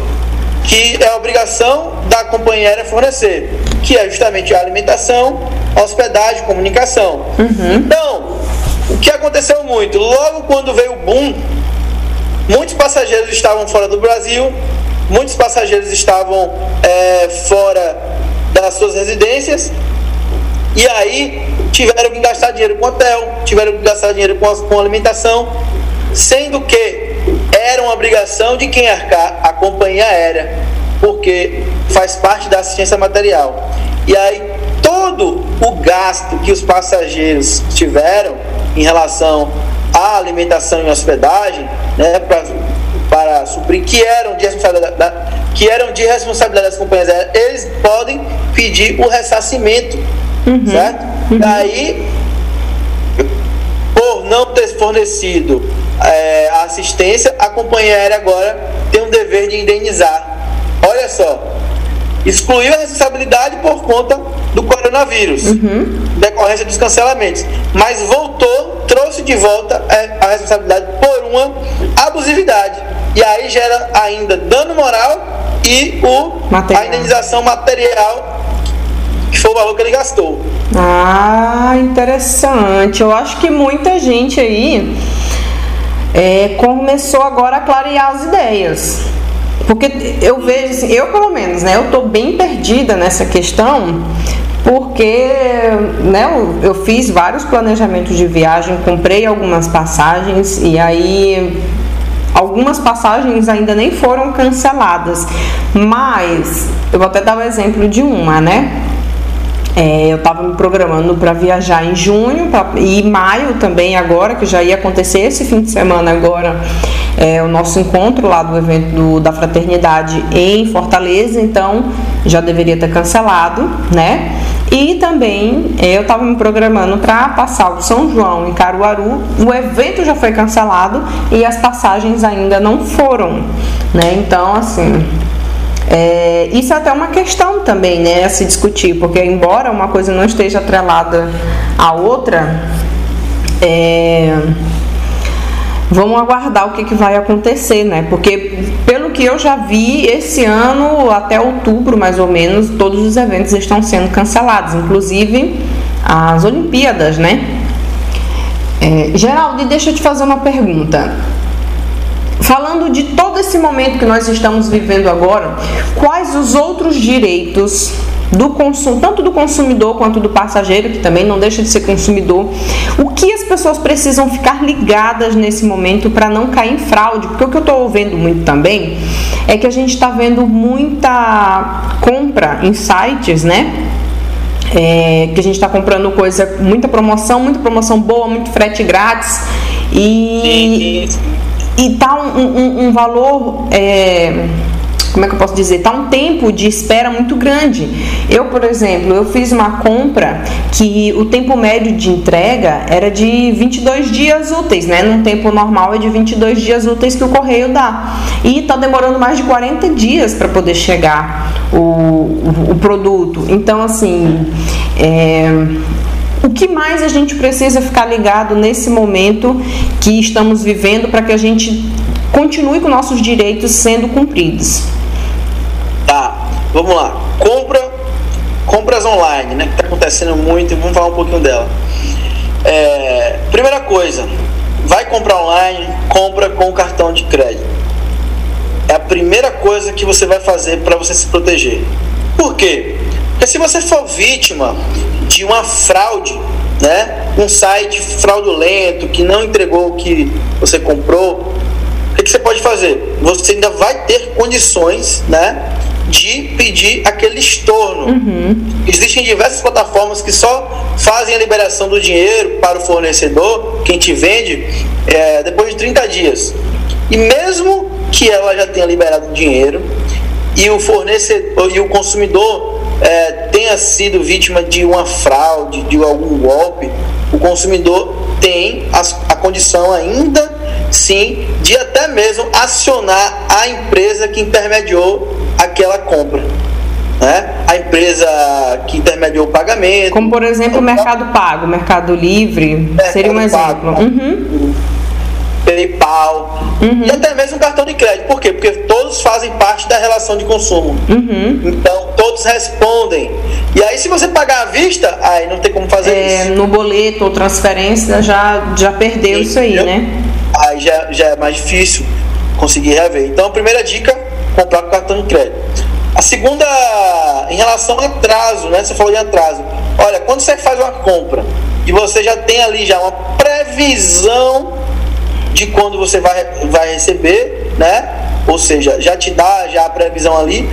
que é a obrigação da companhia aérea fornecer, que é justamente a alimentação, hospedagem, comunicação. Uhum. Então, o que aconteceu muito? Logo quando veio o boom, muitos passageiros estavam fora do Brasil, muitos passageiros estavam é, fora das suas residências e aí tiveram que gastar dinheiro com hotel, tiveram que gastar dinheiro com, com alimentação, sendo que era uma obrigação de quem arcar a companhia aérea, porque faz parte da assistência material. E aí todo o gasto que os passageiros tiveram em relação à alimentação e hospedagem, né, pra, para suprir, que eram de responsabilidade, da, que eram de responsabilidade das companhias aéreas, eles podem pedir o ressarcimento, uhum, certo? Uhum. Daí não ter fornecido é, assistência, a companhia aérea agora tem um dever de indenizar. Olha só, excluiu a responsabilidade por conta do coronavírus, uhum. Decorrência dos cancelamentos, mas voltou, trouxe de volta é, a responsabilidade por uma abusividade. E aí gera ainda dano moral e o, a indenização material, que foi o valor que ele gastou. Ah, interessante. Eu acho que muita gente aí é, começou agora a clarear as ideias. Porque eu vejo, assim, eu pelo menos, né, eu estou bem perdida nessa questão, porque né, eu, fiz vários planejamentos de viagem, comprei algumas passagens e aí algumas passagens ainda nem foram canceladas, mas eu vou até dar o exemplo de uma, né? É, eu estava me programando para viajar em junho pra, e maio também agora, que já ia acontecer esse fim de semana agora, é, o nosso encontro lá do evento do, da fraternidade em Fortaleza, então já deveria ter cancelado, né? E também é, eu estava me programando para passar o São João em Caruaru, o evento já foi cancelado e as passagens ainda não foram, né? Então, assim, é, isso é até uma questão também, né, a se discutir, porque embora uma coisa não esteja atrelada à outra, é, vamos aguardar o que, que vai acontecer, né? Porque pelo que eu já vi, esse ano até outubro, mais ou menos, todos os eventos estão sendo cancelados, inclusive as Olimpíadas, né? É, Geraldo, deixa eu te fazer uma pergunta. Falando de todo esse momento que nós estamos vivendo agora, quais os outros direitos do consumo, tanto do consumidor quanto do passageiro, que também não deixa de ser consumidor, o que as pessoas precisam ficar ligadas nesse momento para não cair em fraude? Porque o que eu estou vendo muito também é que a gente está vendo muita compra em sites, né? É, que a gente está comprando coisa, muita promoção, muita promoção boa, muito frete grátis e, e tá um, um, um valor. É, como é que eu posso dizer? Tá um tempo de espera muito grande. Eu, por exemplo, eu fiz uma compra que o tempo médio de entrega era de 22 dias úteis, né? Num tempo normal é de 22 dias úteis que o correio dá. E tá demorando mais de 40 dias para poder chegar o, o, o, produto. Então, assim, é, o que mais a gente precisa ficar ligado nesse momento que estamos vivendo para que a gente continue com nossos direitos sendo cumpridos? Vamos lá. Compra, compras online, né? Que está acontecendo muito, vamos falar um pouquinho dela. É, primeira coisa, vai comprar online, compra com cartão de crédito. É a primeira coisa que você vai fazer para você se proteger. Por quê? Porque se você for vítima de uma fraude, né? Um site fraudulento que não entregou o que você comprou, o que você pode fazer? Você ainda vai ter condições, né? De pedir aquele estorno. Uhum. Existem diversas plataformas que só fazem a liberação do dinheiro para o fornecedor, quem te vende, é, depois de 30 dias. E mesmo que ela já tenha liberado o dinheiro e o fornecedor e o consumidor é, tenha sido vítima de uma fraude, de algum golpe, o consumidor tem a, a condição ainda sim de até mesmo acionar a empresa que intermediou aquela compra. Né? A empresa que intermediou o pagamento. Como por exemplo o Mercado Pago, Mercado Livre, Mercado seria um exemplo. Uhum. PayPal uhum. e até mesmo cartão de crédito. Por quê? Porque todos fazem parte da relação de consumo. Uhum. Então todos respondem. E aí, se você pagar à vista, aí não tem como fazer é, isso. No boleto ou transferência já, já perdeu Sim, isso aí, né? Aí já, já é mais difícil conseguir rever. Então, a primeira dica: comprar com cartão de crédito. A segunda, em relação ao atraso, né? Você falou de atraso. Olha, quando você faz uma compra e você já tem ali já uma previsão de quando você vai, vai receber, né? Ou seja, já te dá já a previsão ali,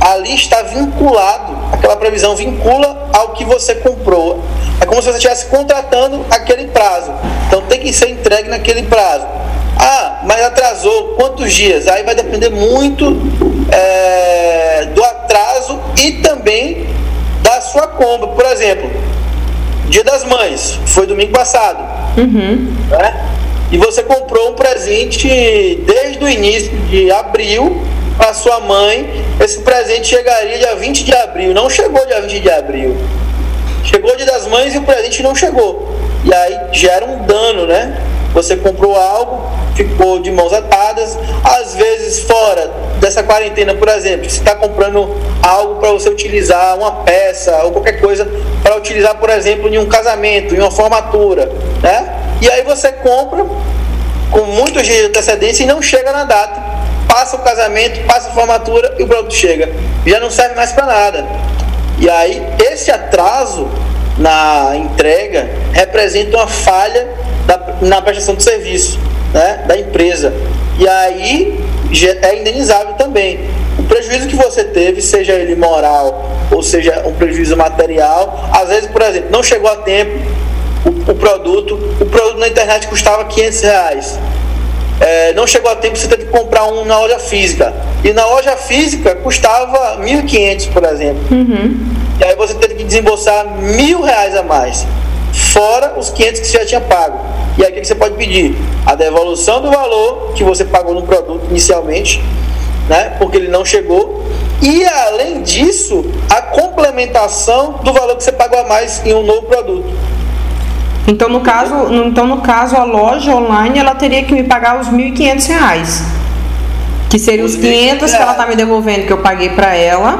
ali está vinculado, aquela previsão vincula ao que você comprou. É como se você estivesse contratando aquele prazo. Então tem que ser entregue naquele prazo. Ah, mas atrasou quantos dias? Aí vai depender muito é, do atraso e também da sua compra. Por exemplo, Dia das Mães, foi domingo passado Uhum. Né? E você comprou um presente desde o início de abril para sua mãe. Esse presente chegaria dia 20 de abril. Não chegou dia 20 de abril. Chegou dia das mães e o presente não chegou. E aí gera um dano, né? Você comprou algo, ficou de mãos atadas. Às vezes, fora dessa quarentena, por exemplo, você está comprando algo para você utilizar, uma peça ou qualquer coisa para utilizar, por exemplo, em um casamento, em uma formatura, né? E aí você compra com muitos dias de antecedência e não chega na data. Passa o casamento, passa a formatura e o produto chega. Já não serve mais para nada. E aí, esse atraso na entrega representa uma falha da, na prestação de serviço né, da empresa. E aí é indenizável também. O prejuízo que você teve, seja ele moral ou seja um prejuízo material, às vezes, por exemplo, não chegou a tempo o, o produto, o produto na internet custava 500 reais. É, não chegou a tempo, você teve que comprar um na loja física. E na loja física custava 1.500, por exemplo. Uhum. E aí você teve que desembolsar mil reais a mais, fora os 500 que você já tinha pago. E aí o que você pode pedir? A devolução do valor que você pagou no produto inicialmente, né? Porque ele não chegou. E além disso, a complementação do valor que você pagou a mais em um novo produto. Então no caso, então no caso a loja online ela teria que me pagar os 1.500 reais, que seriam os 500 que ela tá me devolvendo que eu paguei para ela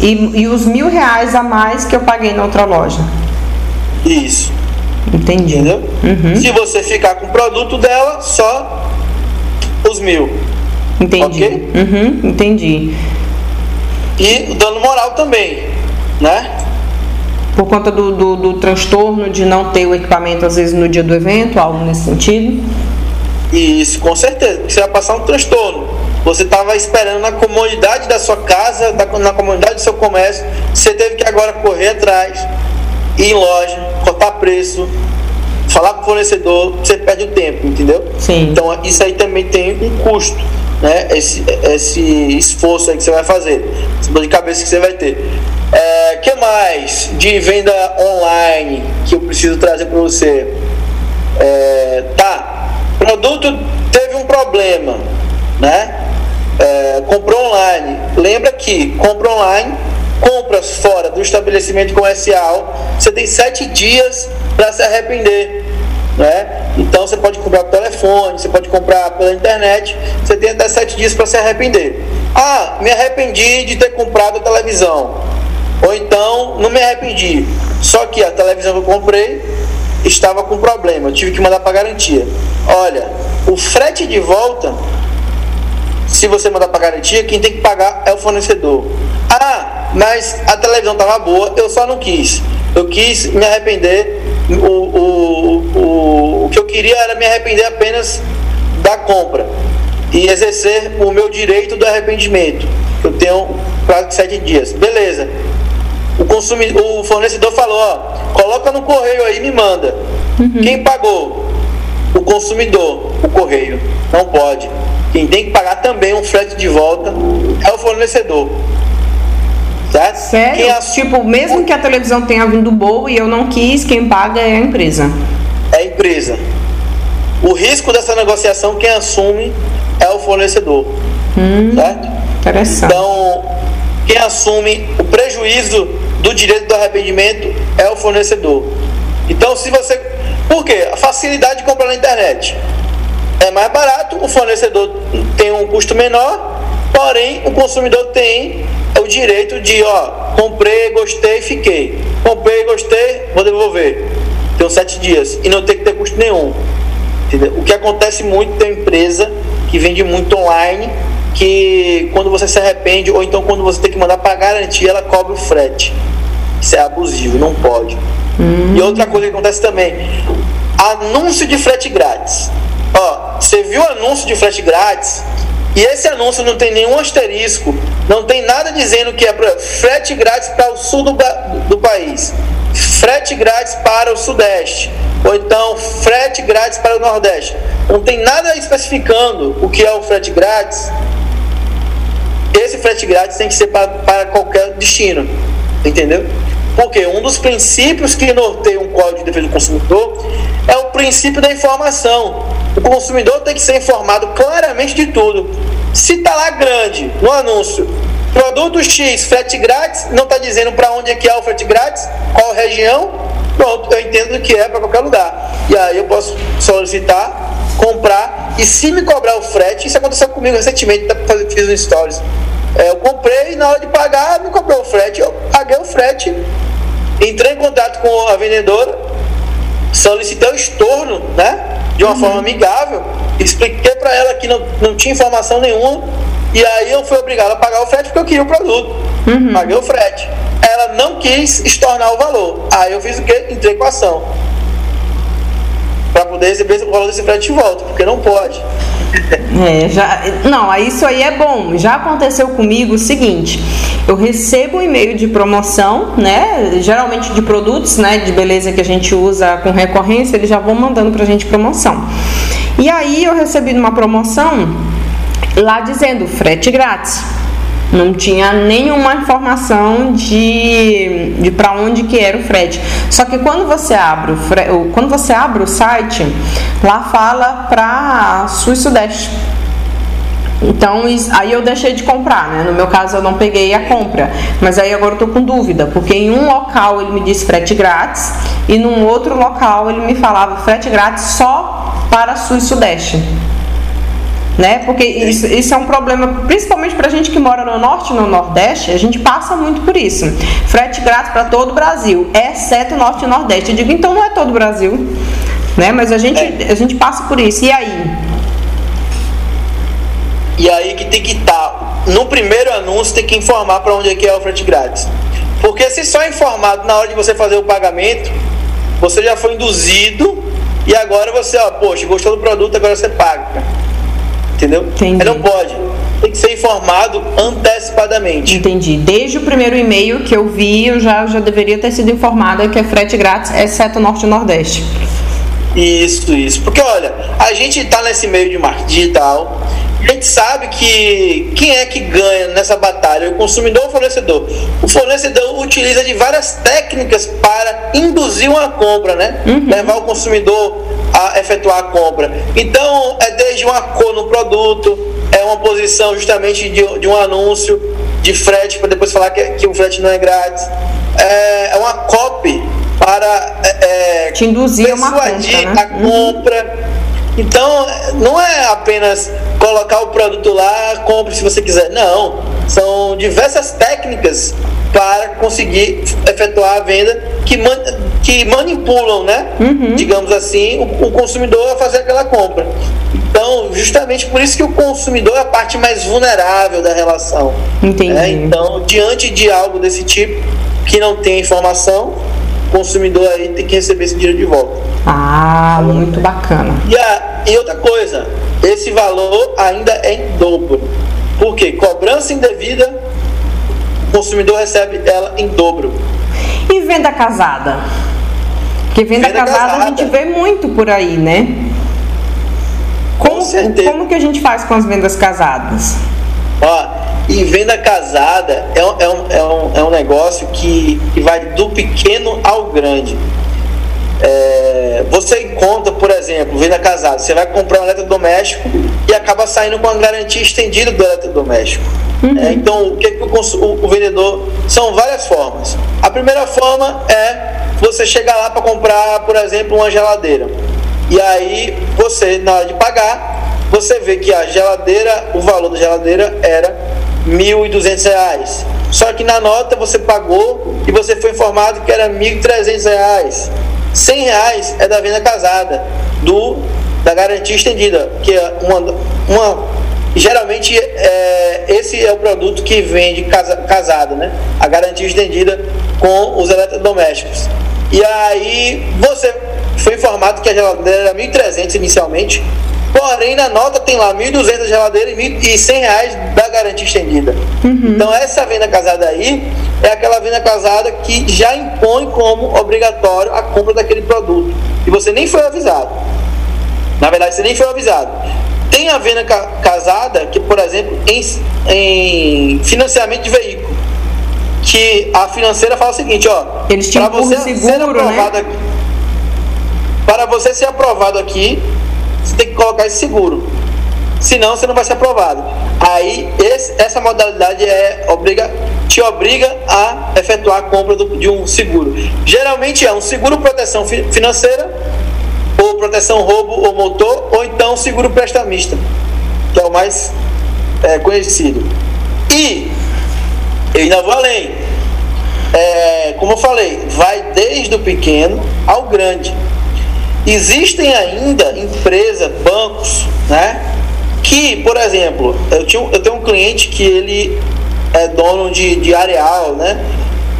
e, e os mil reais a mais que eu paguei na outra loja. Isso. Entendi. Entendeu? Uhum. Se você ficar com o produto dela, só os mil. Entendi. Okay? Uhum, entendi. E o dano moral também, né? Por conta do, do, do, transtorno de não ter o equipamento, às vezes, no dia do evento, algo nesse sentido? Isso, com certeza. Você vai passar um transtorno. Você estava esperando na comodidade da sua casa, na comodidade do seu comércio. Você teve que agora correr atrás, ir em loja, cortar preço, falar com o fornecedor. Você perde o tempo, entendeu? Sim. Então, isso aí também tem um custo. Né, esse, esse esforço aí que você vai fazer, esse dor de cabeça que você vai ter. É, que mais de venda online que eu preciso trazer para você? É, tá, produto teve um problema, né? É, comprou online. Lembra que compra online, compras fora do estabelecimento comercial, você tem sete dias para se arrepender. Né? Então você pode comprar pelo telefone, você pode comprar pela internet, você tem até sete dias para se arrepender. Ah, me arrependi de ter comprado a televisão. Ou então, não me arrependi. Só que a televisão que eu comprei estava com problema, eu tive que mandar para garantia. Olha, o frete de volta, se você mandar para garantia, quem tem que pagar é o fornecedor. Ah, mas a televisão estava boa, eu só não quis. Eu quis me arrepender. O, o, o, o que eu queria era me arrepender apenas da compra e exercer o meu direito do arrependimento. Eu tenho prazo de sete dias. Beleza. O, consumidor, o fornecedor falou, ó, coloca no correio aí e me manda. Uhum. Quem pagou? O consumidor, o correio. Não pode. Quem tem que pagar também um frete de volta é o fornecedor. Certo? Sério? Tipo, mesmo que a televisão tenha vindo boa e eu não quis, quem paga é a empresa. É a empresa. O risco dessa negociação, quem assume é o fornecedor. Hum, certo? Interessante. Então, quem assume o prejuízo do direito do arrependimento é o fornecedor. Então, se você. Por quê? A facilidade de comprar na internet. É mais barato, o fornecedor tem um custo menor, porém o consumidor tem o direito de, ó, comprei, gostei, fiquei. Comprei, gostei, vou devolver. Tem sete dias. E não tem que ter custo nenhum. Entendeu? O que acontece muito tem empresa que vende muito online que quando você se arrepende ou então quando você tem que mandar para garantia, ela cobra o frete. Isso é abusivo, não pode. Hum. E outra coisa que acontece também, anúncio de frete grátis. Ó, você viu anúncio de frete grátis e esse anúncio não tem nenhum asterisco, não tem nada dizendo que é frete grátis para o sul do, do país, frete grátis para o sudeste, ou então frete grátis para o nordeste. Não tem nada especificando o que é o frete grátis esse frete grátis tem que ser para, para qualquer destino, entendeu? Porque um dos princípios que norteia um código de defesa do consumidor é o princípio da informação. O consumidor tem que ser informado claramente de tudo. Se está lá grande no anúncio, produto X, frete grátis, não está dizendo para onde é que é o frete grátis, qual região, pronto, eu entendo que é para qualquer lugar. E aí eu posso solicitar, comprar, e se me cobrar o frete, isso aconteceu comigo recentemente, tá, fiz um stories. É, eu comprei e na hora de pagar, me cobrou o frete, eu paguei o frete, entrei em contato com a vendedora, solicitei o estorno, né? De uma forma amigável, expliquei para ela que não, não tinha informação nenhuma, e aí eu fui obrigado a pagar o frete porque eu queria o produto. Uhum. Paguei o frete. Ela não quis estornar o valor. Aí eu fiz o quê? Entrei com a ação. Para poder receber o valor desse frete de volta, porque não pode. É, já, não, isso aí é bom. Já aconteceu comigo o seguinte: eu recebo um e-mail de promoção, né? Geralmente de produtos, né? De beleza que a gente usa com recorrência, eles já vão mandando pra gente promoção. E aí eu recebi uma promoção lá dizendo frete grátis. Não tinha nenhuma informação de, de para onde que era o frete. Só que quando você abre o, fre, quando você abre o site, lá fala para Sul e Sudeste. Então, aí eu deixei de comprar, né? No meu caso, eu não peguei a compra. Mas aí agora eu tô com dúvida, porque em um local ele me disse frete grátis e num outro local ele me falava frete grátis só para Sul e Sudeste né? Porque isso, isso é um problema, principalmente para a gente que mora no norte e no nordeste, a gente passa muito por isso. Frete grátis para todo o Brasil, exceto norte e nordeste. Eu digo, então não é todo o Brasil, né? Mas a gente, é. a gente passa por isso. E aí? E aí que tem que estar, tá, no primeiro anúncio tem que informar para onde é que é o frete grátis. Porque se só informado na hora de você fazer o pagamento, você já foi induzido e agora você, ó, poxa, gostou do produto, agora você paga entendeu? Entendi. não pode. Tem que ser informado antecipadamente. Entendi. Desde o primeiro e-mail que eu vi, eu já, já deveria ter sido informada que é frete grátis, exceto Norte e Nordeste. Isso, isso. Porque olha, a gente está nesse meio de marketing digital, a gente sabe que quem é que ganha nessa batalha? O consumidor ou o fornecedor? O fornecedor utiliza de várias técnicas para induzir uma compra, né? Uhum. Levar o consumidor a efetuar a compra. Então, é desde uma cor no produto, é uma posição justamente de, de um anúncio de frete, para depois falar que, que o frete não é grátis. É, é uma copy para é, é Te induzir persuadir uma compra, né? a compra. Uhum então, não é apenas colocar o produto lá, compre se você quiser. Não. São diversas técnicas para conseguir efetuar a venda que, man, que manipulam, né? Uhum. Digamos assim, o, o, consumidor a fazer aquela compra. Então, justamente por isso que o consumidor é a parte mais vulnerável da relação. Entendi. Né? Então, diante de algo desse tipo, que não tem informação, consumidor aí tem que receber esse dinheiro de volta. Ah, muito bacana. E, a, e outra coisa, esse valor ainda é em dobro. Por quê? Cobrança indevida, o consumidor recebe ela em dobro. E venda casada? Porque venda, venda casada, casada, a gente vê muito por aí, né? Como, Com como que a gente faz com as vendas casadas? Ó, e venda casada é um, é um, é um, é um negócio que, que vai do pequeno ao grande. É, você encontra, por exemplo, venda casada, você vai comprar um eletrodoméstico e acaba saindo com a garantia estendida do eletrodoméstico. Uhum. É, então, o que, que o, o, o, vendedor. São várias formas. A primeira forma é você chegar lá para comprar, por exemplo, uma geladeira. E aí, você, na hora de pagar, você vê que a geladeira, o valor da geladeira era R$ 1.200. Só que na nota você pagou e você foi informado que era R$ 1.300. 100 reais é da venda casada, do da garantia estendida, que é uma, uma geralmente é, esse é o produto que vende casa, casado, né? A garantia estendida com os eletrodomésticos. E aí você foi informado que a geladeira era 1.300 inicialmente, Porém, na nota tem lá 1.200 geladeira e 100 reais da garantia estendida. Uhum. Então, essa venda casada aí é aquela venda casada que já impõe como obrigatório a compra daquele produto. E você nem foi avisado. Na verdade, você nem foi avisado. Tem a venda casada que, por exemplo, em, em financiamento de veículo. que a financeira fala o seguinte, ó, eles você seguro, ser né? aprovado né? aqui, para você ser aprovado aqui, você tem que colocar esse seguro. Senão você não vai ser aprovado. Aí esse, essa modalidade é obriga, te obriga a efetuar a compra do, de um seguro. Geralmente é um seguro proteção fi, financeira, ou proteção roubo ou motor, ou então seguro prestamista, que é o mais é, conhecido. E eu ainda vou além. É, como eu falei, vai desde o pequeno ao grande. Existem ainda empresas, bancos, né? Que, por exemplo, eu, tinha, eu tenho um cliente que ele é dono de, de areal, né?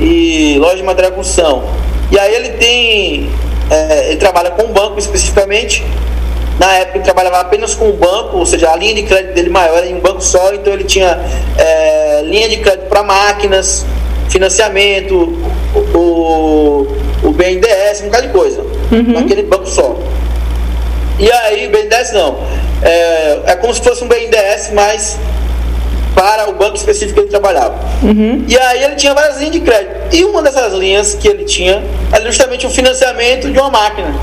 E loja de material de construção. E aí ele tem. É, ele trabalha com um banco especificamente. Na época ele trabalhava apenas com o banco, ou seja, a linha de crédito dele maior era em um banco só, então ele tinha é, linha de crédito para máquinas, financiamento, o, o BNDES, um bocado de coisa, uhum. naquele banco só. E aí, BNDES não. É, é como se fosse um BNDES, mas para o banco específico que ele trabalhava. Uhum. E aí ele tinha várias linhas de crédito. E uma dessas linhas que ele tinha era justamente o financiamento de uma máquina,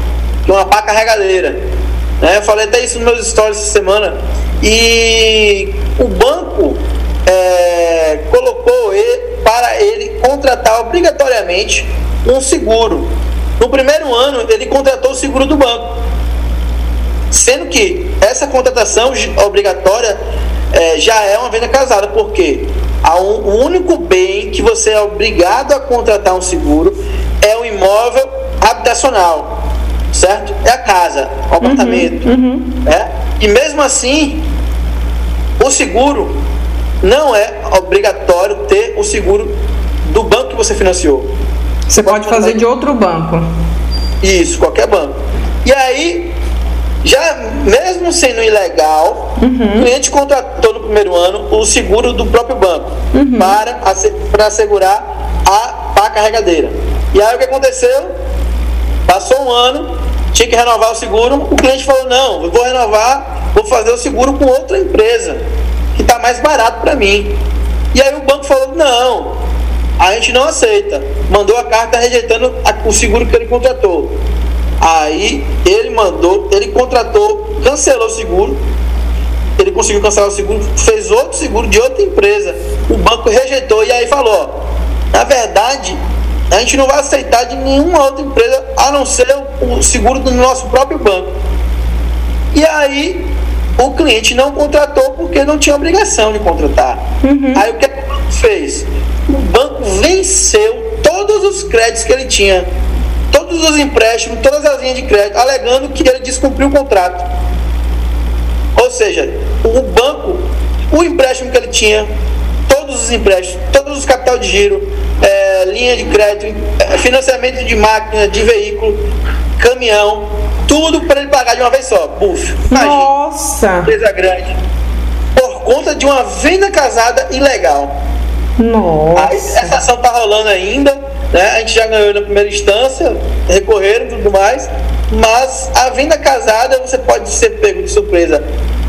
de uma pá carregadeira. Né? Eu falei até isso nos meus stories essa semana. E o banco é, colocou ele, para ele contratar obrigatoriamente um seguro. No primeiro ano, ele contratou o seguro do banco. Sendo que essa contratação obrigatória é, já é uma venda casada, porque um, o único bem que você é obrigado a contratar um seguro é o imóvel habitacional, certo? É a casa, o apartamento. Uhum, uhum. É? E mesmo assim, o seguro não é obrigatório ter o seguro do banco que você financiou. Você pode fazer de outro banco. Isso, qualquer banco. E aí, já mesmo sendo ilegal, uhum. o cliente contratou no primeiro ano o seguro do próprio banco uhum. para, para assegurar a pá carregadeira. E aí o que aconteceu? Passou um ano, tinha que renovar o seguro, o cliente falou, não, eu vou renovar, vou fazer o seguro com outra empresa, que está mais barato para mim. E aí o banco falou, não, a gente não aceita. Mandou a carta rejeitando o seguro que ele contratou. Aí ele mandou, ele contratou, cancelou o seguro. Ele conseguiu cancelar o seguro, fez outro seguro de outra empresa. O banco rejeitou e aí falou: na verdade, a gente não vai aceitar de nenhuma outra empresa a não ser o seguro do nosso próprio banco. E aí o cliente não contratou porque não tinha obrigação de contratar. Uhum. Aí o que o banco fez? O banco venceu todos os créditos que ele tinha todos os empréstimos, todas as linhas de crédito, alegando que ele descumpriu o contrato. Ou seja, o banco, o empréstimo que ele tinha, todos os empréstimos, todos os capital de giro, é, linha de crédito, é, financiamento de máquina, de veículo, caminhão, tudo para ele pagar de uma vez só. Imagina. Nossa! Empresa grande. Por conta de uma venda casada ilegal. Nossa. Aí, essa ação tá rolando ainda, né? A gente já ganhou na primeira instância, recorreram e tudo mais, mas a venda casada você pode ser pego de surpresa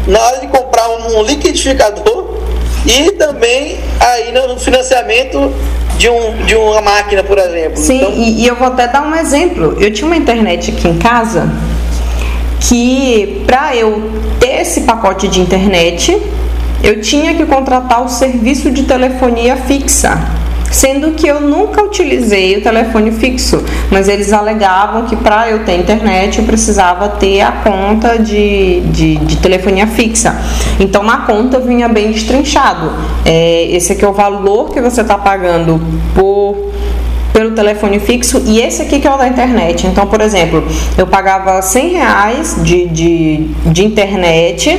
na hora de comprar um, um liquidificador e também aí no financiamento de, um, de uma máquina, por exemplo. Sim, então, e, e eu vou até dar um exemplo. Eu tinha uma internet aqui em casa que para eu ter esse pacote de internet eu tinha que contratar o serviço de telefonia fixa. Sendo que eu nunca utilizei o telefone fixo, mas eles alegavam que para eu ter internet eu precisava ter a conta de, de, de telefonia fixa. Então na conta vinha bem destrinchado. É, esse aqui é o valor que você está pagando por pelo telefone fixo e esse aqui que é o da internet. Então, por exemplo, eu pagava 100 reais de, de, de internet,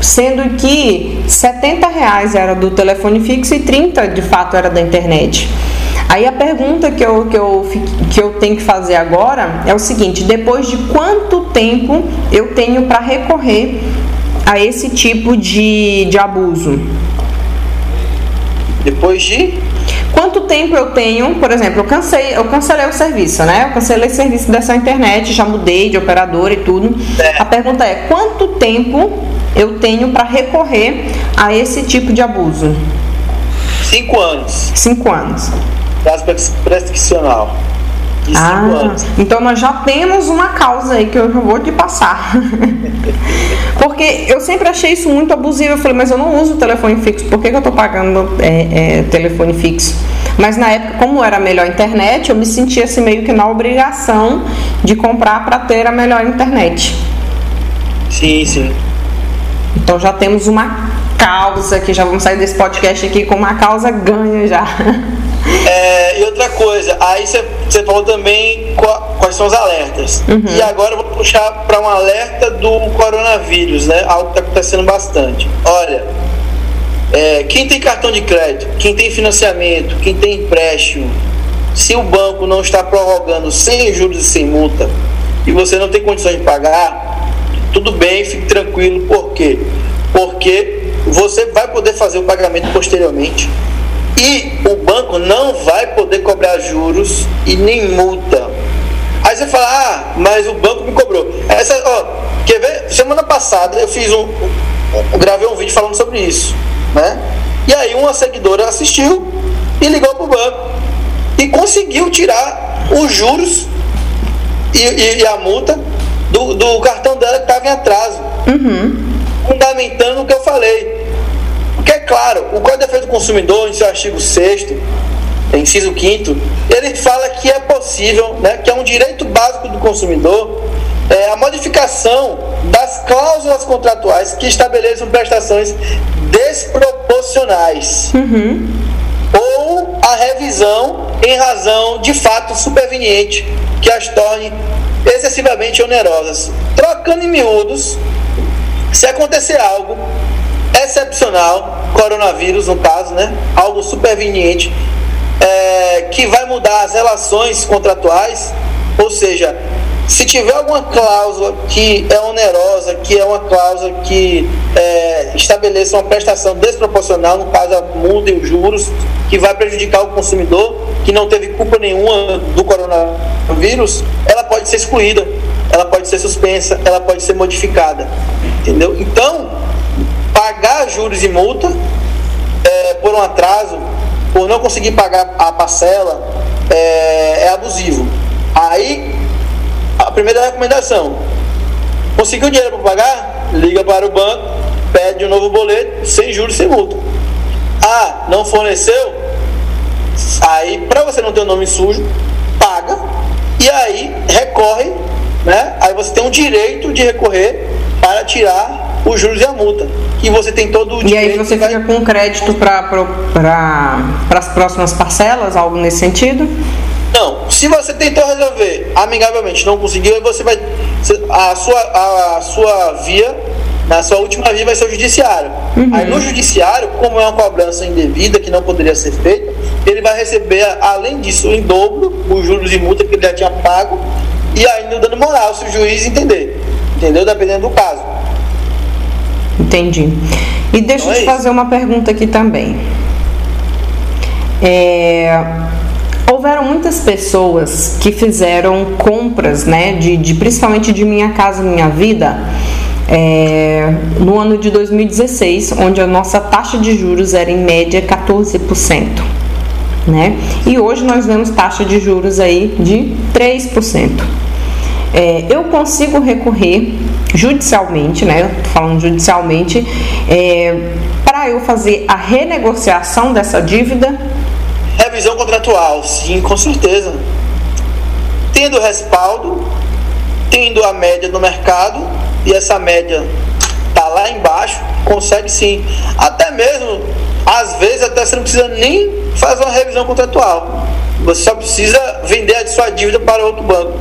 sendo que 70 reais era do telefone fixo e 30 de fato era da internet. Aí a pergunta que eu, que, eu, que eu tenho que fazer agora é o seguinte: depois de quanto tempo eu tenho para recorrer a esse tipo de, de abuso? Depois de Quanto tempo eu tenho, por exemplo, eu cansei, eu cancelei o serviço, né? Eu cancelei o serviço dessa internet, já mudei de operador e tudo. É. A pergunta é: quanto tempo eu tenho para recorrer a esse tipo de abuso? Cinco anos. Cinco anos. Prazo prescricional. De ah, anos. então nós já temos uma causa aí que eu vou te passar. [LAUGHS] Porque eu sempre achei isso muito abusivo. Eu falei, mas eu não uso telefone fixo, por que, que eu estou pagando é, é, telefone fixo? Mas na época, como era a melhor internet, eu me sentia assim meio que na obrigação de comprar para ter a melhor internet. Sim, sim. Então já temos uma causa que já vamos sair desse podcast aqui com uma causa ganha já. É, e outra coisa, aí você falou também quais são os alertas. Uhum. E agora eu vou puxar para um alerta do coronavírus, né? Algo que está acontecendo bastante. Olha, é, quem tem cartão de crédito, quem tem financiamento, quem tem empréstimo, se o banco não está prorrogando sem juros e sem multa e você não tem condições de pagar, tudo bem, fique tranquilo. Por quê? Porque você vai poder fazer o pagamento posteriormente e o banco não vai poder cobrar juros e nem multa. Aí você fala, ah, mas o banco me cobrou. Essa, ó, quer ver? Semana passada eu fiz um, gravei um vídeo falando sobre isso, né? E aí uma seguidora assistiu e ligou para o banco e conseguiu tirar os juros e, e, e a multa do, do, cartão dela que estava em atraso. Uhum. Fundamentando o que eu falei. Porque, é claro, o Código de Defesa do Consumidor, em seu artigo 6 inciso 5 ele fala que é possível, né, que é um direito básico do consumidor é, a modificação das cláusulas contratuais que estabeleçam prestações desproporcionais. Uhum. Ou a revisão em razão de fato superveniente que as torne excessivamente onerosas. Trocando em miúdos, se acontecer algo excepcional, coronavírus no caso, né? Algo superveniente, é, que vai mudar as relações contratuais, ou seja, se tiver alguma cláusula que é onerosa, que é uma cláusula que é, estabeleça uma prestação desproporcional, no caso a multa e os juros, que vai prejudicar o consumidor, que não teve culpa nenhuma do coronavírus, ela pode ser excluída, ela pode ser suspensa, ela pode ser modificada. Entendeu? Então, pagar juros e multa é, por um atraso, por não conseguir pagar a parcela, é, é abusivo. Aí, a primeira recomendação: conseguiu dinheiro para pagar? Liga para o banco, pede um novo boleto, sem juros, sem multa. Ah, não forneceu? Aí, para você não ter o um nome sujo, paga e aí recorre, né? Aí você tem o direito de recorrer para tirar os juros e a multa. E você tem todo o direito. E aí você fica com crédito para as próximas parcelas, algo nesse sentido? Não, se você tentou resolver amigavelmente, não conseguiu, você vai. A sua, a, a sua via, na sua última via vai ser o judiciário. Uhum. Aí no judiciário, como é uma cobrança indevida que não poderia ser feita, ele vai receber, além disso, em dobro os juros e multa que ele já tinha pago e ainda dando moral se o juiz entender. Entendeu? Dependendo do caso. Entendi. E deixa então eu te é fazer uma pergunta aqui também. É, houveram muitas pessoas que fizeram compras, né, de, de principalmente de Minha Casa Minha Vida, é, no ano de 2016, onde a nossa taxa de juros era em média 14%. Né? E hoje nós vemos taxa de juros aí de 3%. É, eu consigo recorrer judicialmente, né? Falando judicialmente, é, para eu fazer a renegociação dessa dívida? Revisão contratual, sim, com certeza. Tendo respaldo, tendo a média no mercado e essa média tá lá embaixo, consegue sim. Até mesmo, às vezes, até você não precisa nem fazer uma revisão contratual. Você só precisa vender a sua dívida para outro banco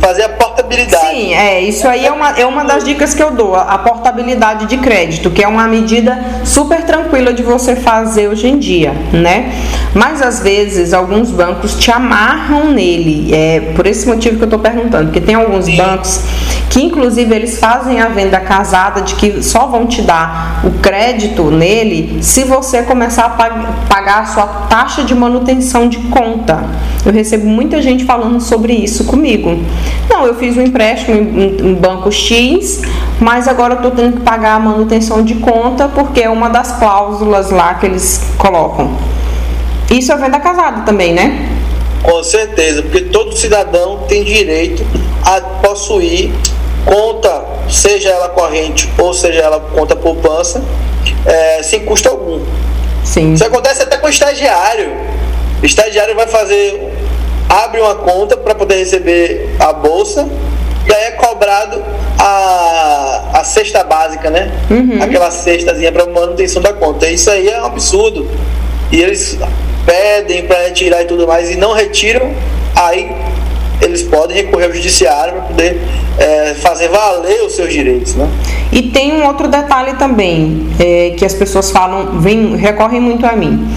fazer a portabilidade. Sim, é, isso aí é uma, é uma das dicas que eu dou, a portabilidade de crédito, que é uma medida super tranquila de você fazer hoje em dia, né? Mas às vezes alguns bancos te amarram nele, é por esse motivo que eu estou perguntando, porque tem alguns Sim. bancos que inclusive eles fazem a venda casada de que só vão te dar o crédito nele se você começar a pagar a sua taxa de manutenção de conta. Eu recebo muita gente falando sobre isso comigo. Não, eu fiz um empréstimo em, em banco X, mas agora eu estou tendo que pagar a manutenção de conta porque é uma das cláusulas lá que eles colocam. Isso é venda casada também, né? Com certeza, porque todo cidadão tem direito a possuir conta, seja ela corrente ou seja ela conta poupança, é, sem custo algum. Sim. Isso acontece até com o estagiário. O estagiário vai fazer, abre uma conta para poder receber a bolsa e aí é cobrado a, a cesta básica, né? Uhum. Aquela cestazinha para manutenção da conta. Isso aí é um absurdo. E eles pedem para retirar e tudo mais e não retiram, aí eles podem recorrer ao judiciário para poder é, fazer valer os seus direitos, né? E tem um outro detalhe também é, que as pessoas falam, vem, recorrem muito a mim,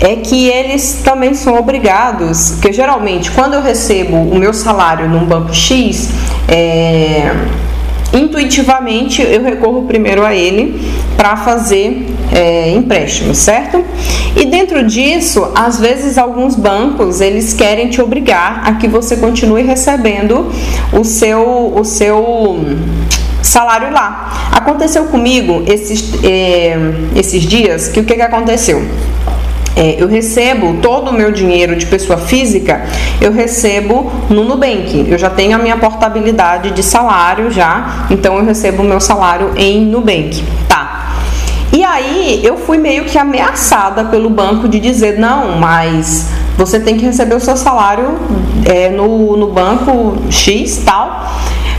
é que eles também são obrigados, porque geralmente quando eu recebo o meu salário num banco X, é, intuitivamente eu recorro primeiro a ele para fazer é, empréstimo, certo? E dentro disso, às vezes alguns bancos eles querem te obrigar a que você continue recebendo o seu o seu salário lá. Aconteceu comigo esses, é, esses dias que o que, que aconteceu? É, eu recebo todo o meu dinheiro de pessoa física, eu recebo no Nubank. Eu já tenho a minha portabilidade de salário já, então eu recebo o meu salário em Nubank. Tá. E aí eu fui meio que ameaçada pelo banco de dizer, não, mas você tem que receber o seu salário é, no, no banco X tal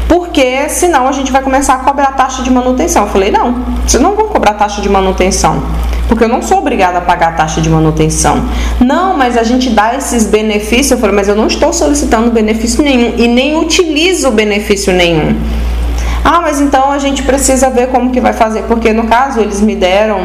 porque senão a gente vai começar a cobrar taxa de manutenção. Eu falei, não, vocês não vão cobrar taxa de manutenção porque eu não sou obrigada a pagar a taxa de manutenção. Não, mas a gente dá esses benefícios. Eu falei, mas eu não estou solicitando benefício nenhum e nem utilizo benefício nenhum. Ah, mas então a gente precisa ver como que vai fazer, porque no caso eles me deram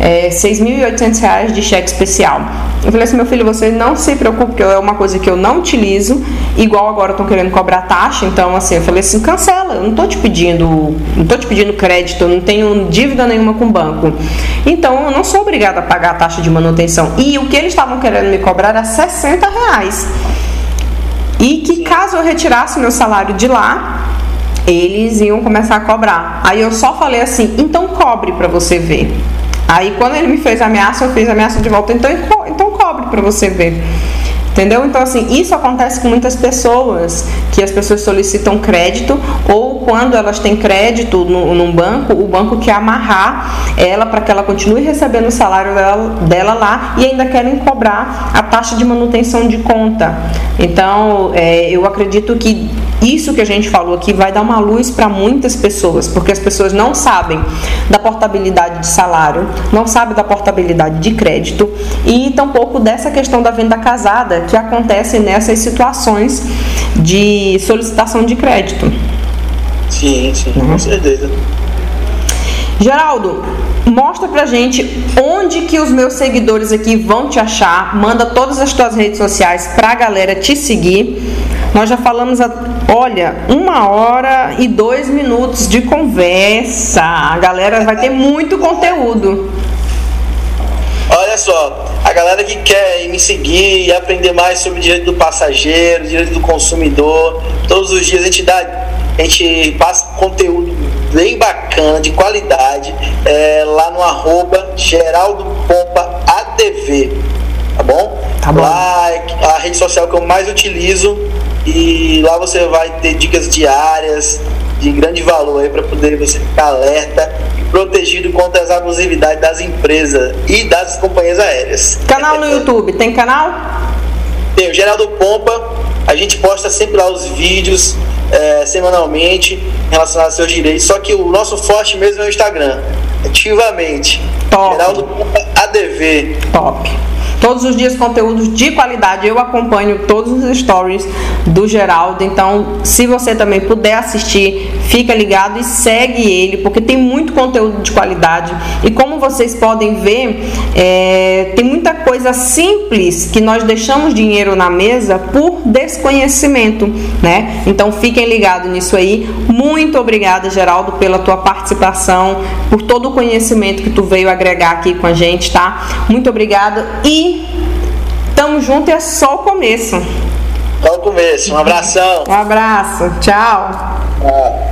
é, 6.800 reais de cheque especial. Eu falei assim, meu filho, você não se preocupe, porque é uma coisa que eu não utilizo, igual agora estão querendo cobrar taxa, então assim, eu falei assim, cancela, eu não estou te pedindo, não estou te pedindo crédito, eu não tenho dívida nenhuma com o banco. Então eu não sou obrigada a pagar a taxa de manutenção. E o que eles estavam querendo me cobrar era 60 reais. E que caso eu retirasse meu salário de lá, eles iam começar a cobrar. Aí eu só falei assim, então cobre para você ver. Aí quando ele me fez ameaça, eu fiz ameaça de volta, então, então cobre para você ver. Entendeu? Então, assim, isso acontece com muitas pessoas, que as pessoas solicitam crédito, ou quando elas têm crédito no, num banco, o banco quer amarrar ela para que ela continue recebendo o salário dela, dela lá e ainda querem cobrar a taxa de manutenção de conta. Então, é, eu acredito que isso que a gente falou aqui vai dar uma luz para muitas pessoas, porque as pessoas não sabem da portabilidade de salário, não sabem da portabilidade de crédito e tampouco dessa questão da venda casada que acontece nessas situações de solicitação de crédito. Sim, sim, uhum. com certeza. Geraldo, mostra pra gente onde que os meus seguidores aqui vão te achar. Manda todas as tuas redes sociais pra galera te seguir. Nós já falamos, a, olha, uma hora e dois minutos de conversa. A galera vai ter muito conteúdo. Olha só, a galera que quer me seguir e aprender mais sobre o direito do passageiro, direito do consumidor, todos os dias a gente dá, a gente passa conteúdo bem bacana, de qualidade, é, lá no arroba Geraldo Pompa tá bom? Tá bom. Lá é a rede social que eu mais utilizo e lá você vai ter dicas diárias de grande valor aí para poder você ficar alerta e protegido contra as abusividades das empresas e das companhias aéreas. Canal no YouTube, tem canal? Tem o Geraldo Pompa, a gente posta sempre lá os vídeos é, semanalmente relacionados aos seus direitos. Só que o nosso forte mesmo é o Instagram. Ativamente. Top. Geraldo ADV. Top. Todos os dias conteúdos de qualidade. Eu acompanho todos os stories do Geraldo. Então, se você também puder assistir, fica ligado e segue ele, porque tem muito conteúdo de qualidade. E como vocês podem ver, é, tem muita coisa simples que nós deixamos dinheiro na mesa por desconhecimento, né? Então fiquem ligados nisso aí. Muito obrigada, Geraldo, pela tua participação, por todo o conhecimento que tu veio agregar aqui com a gente, tá? Muito obrigada e tamo junto é só o começo. Só o começo. Um abração. Um abraço. Tchau. Tchau.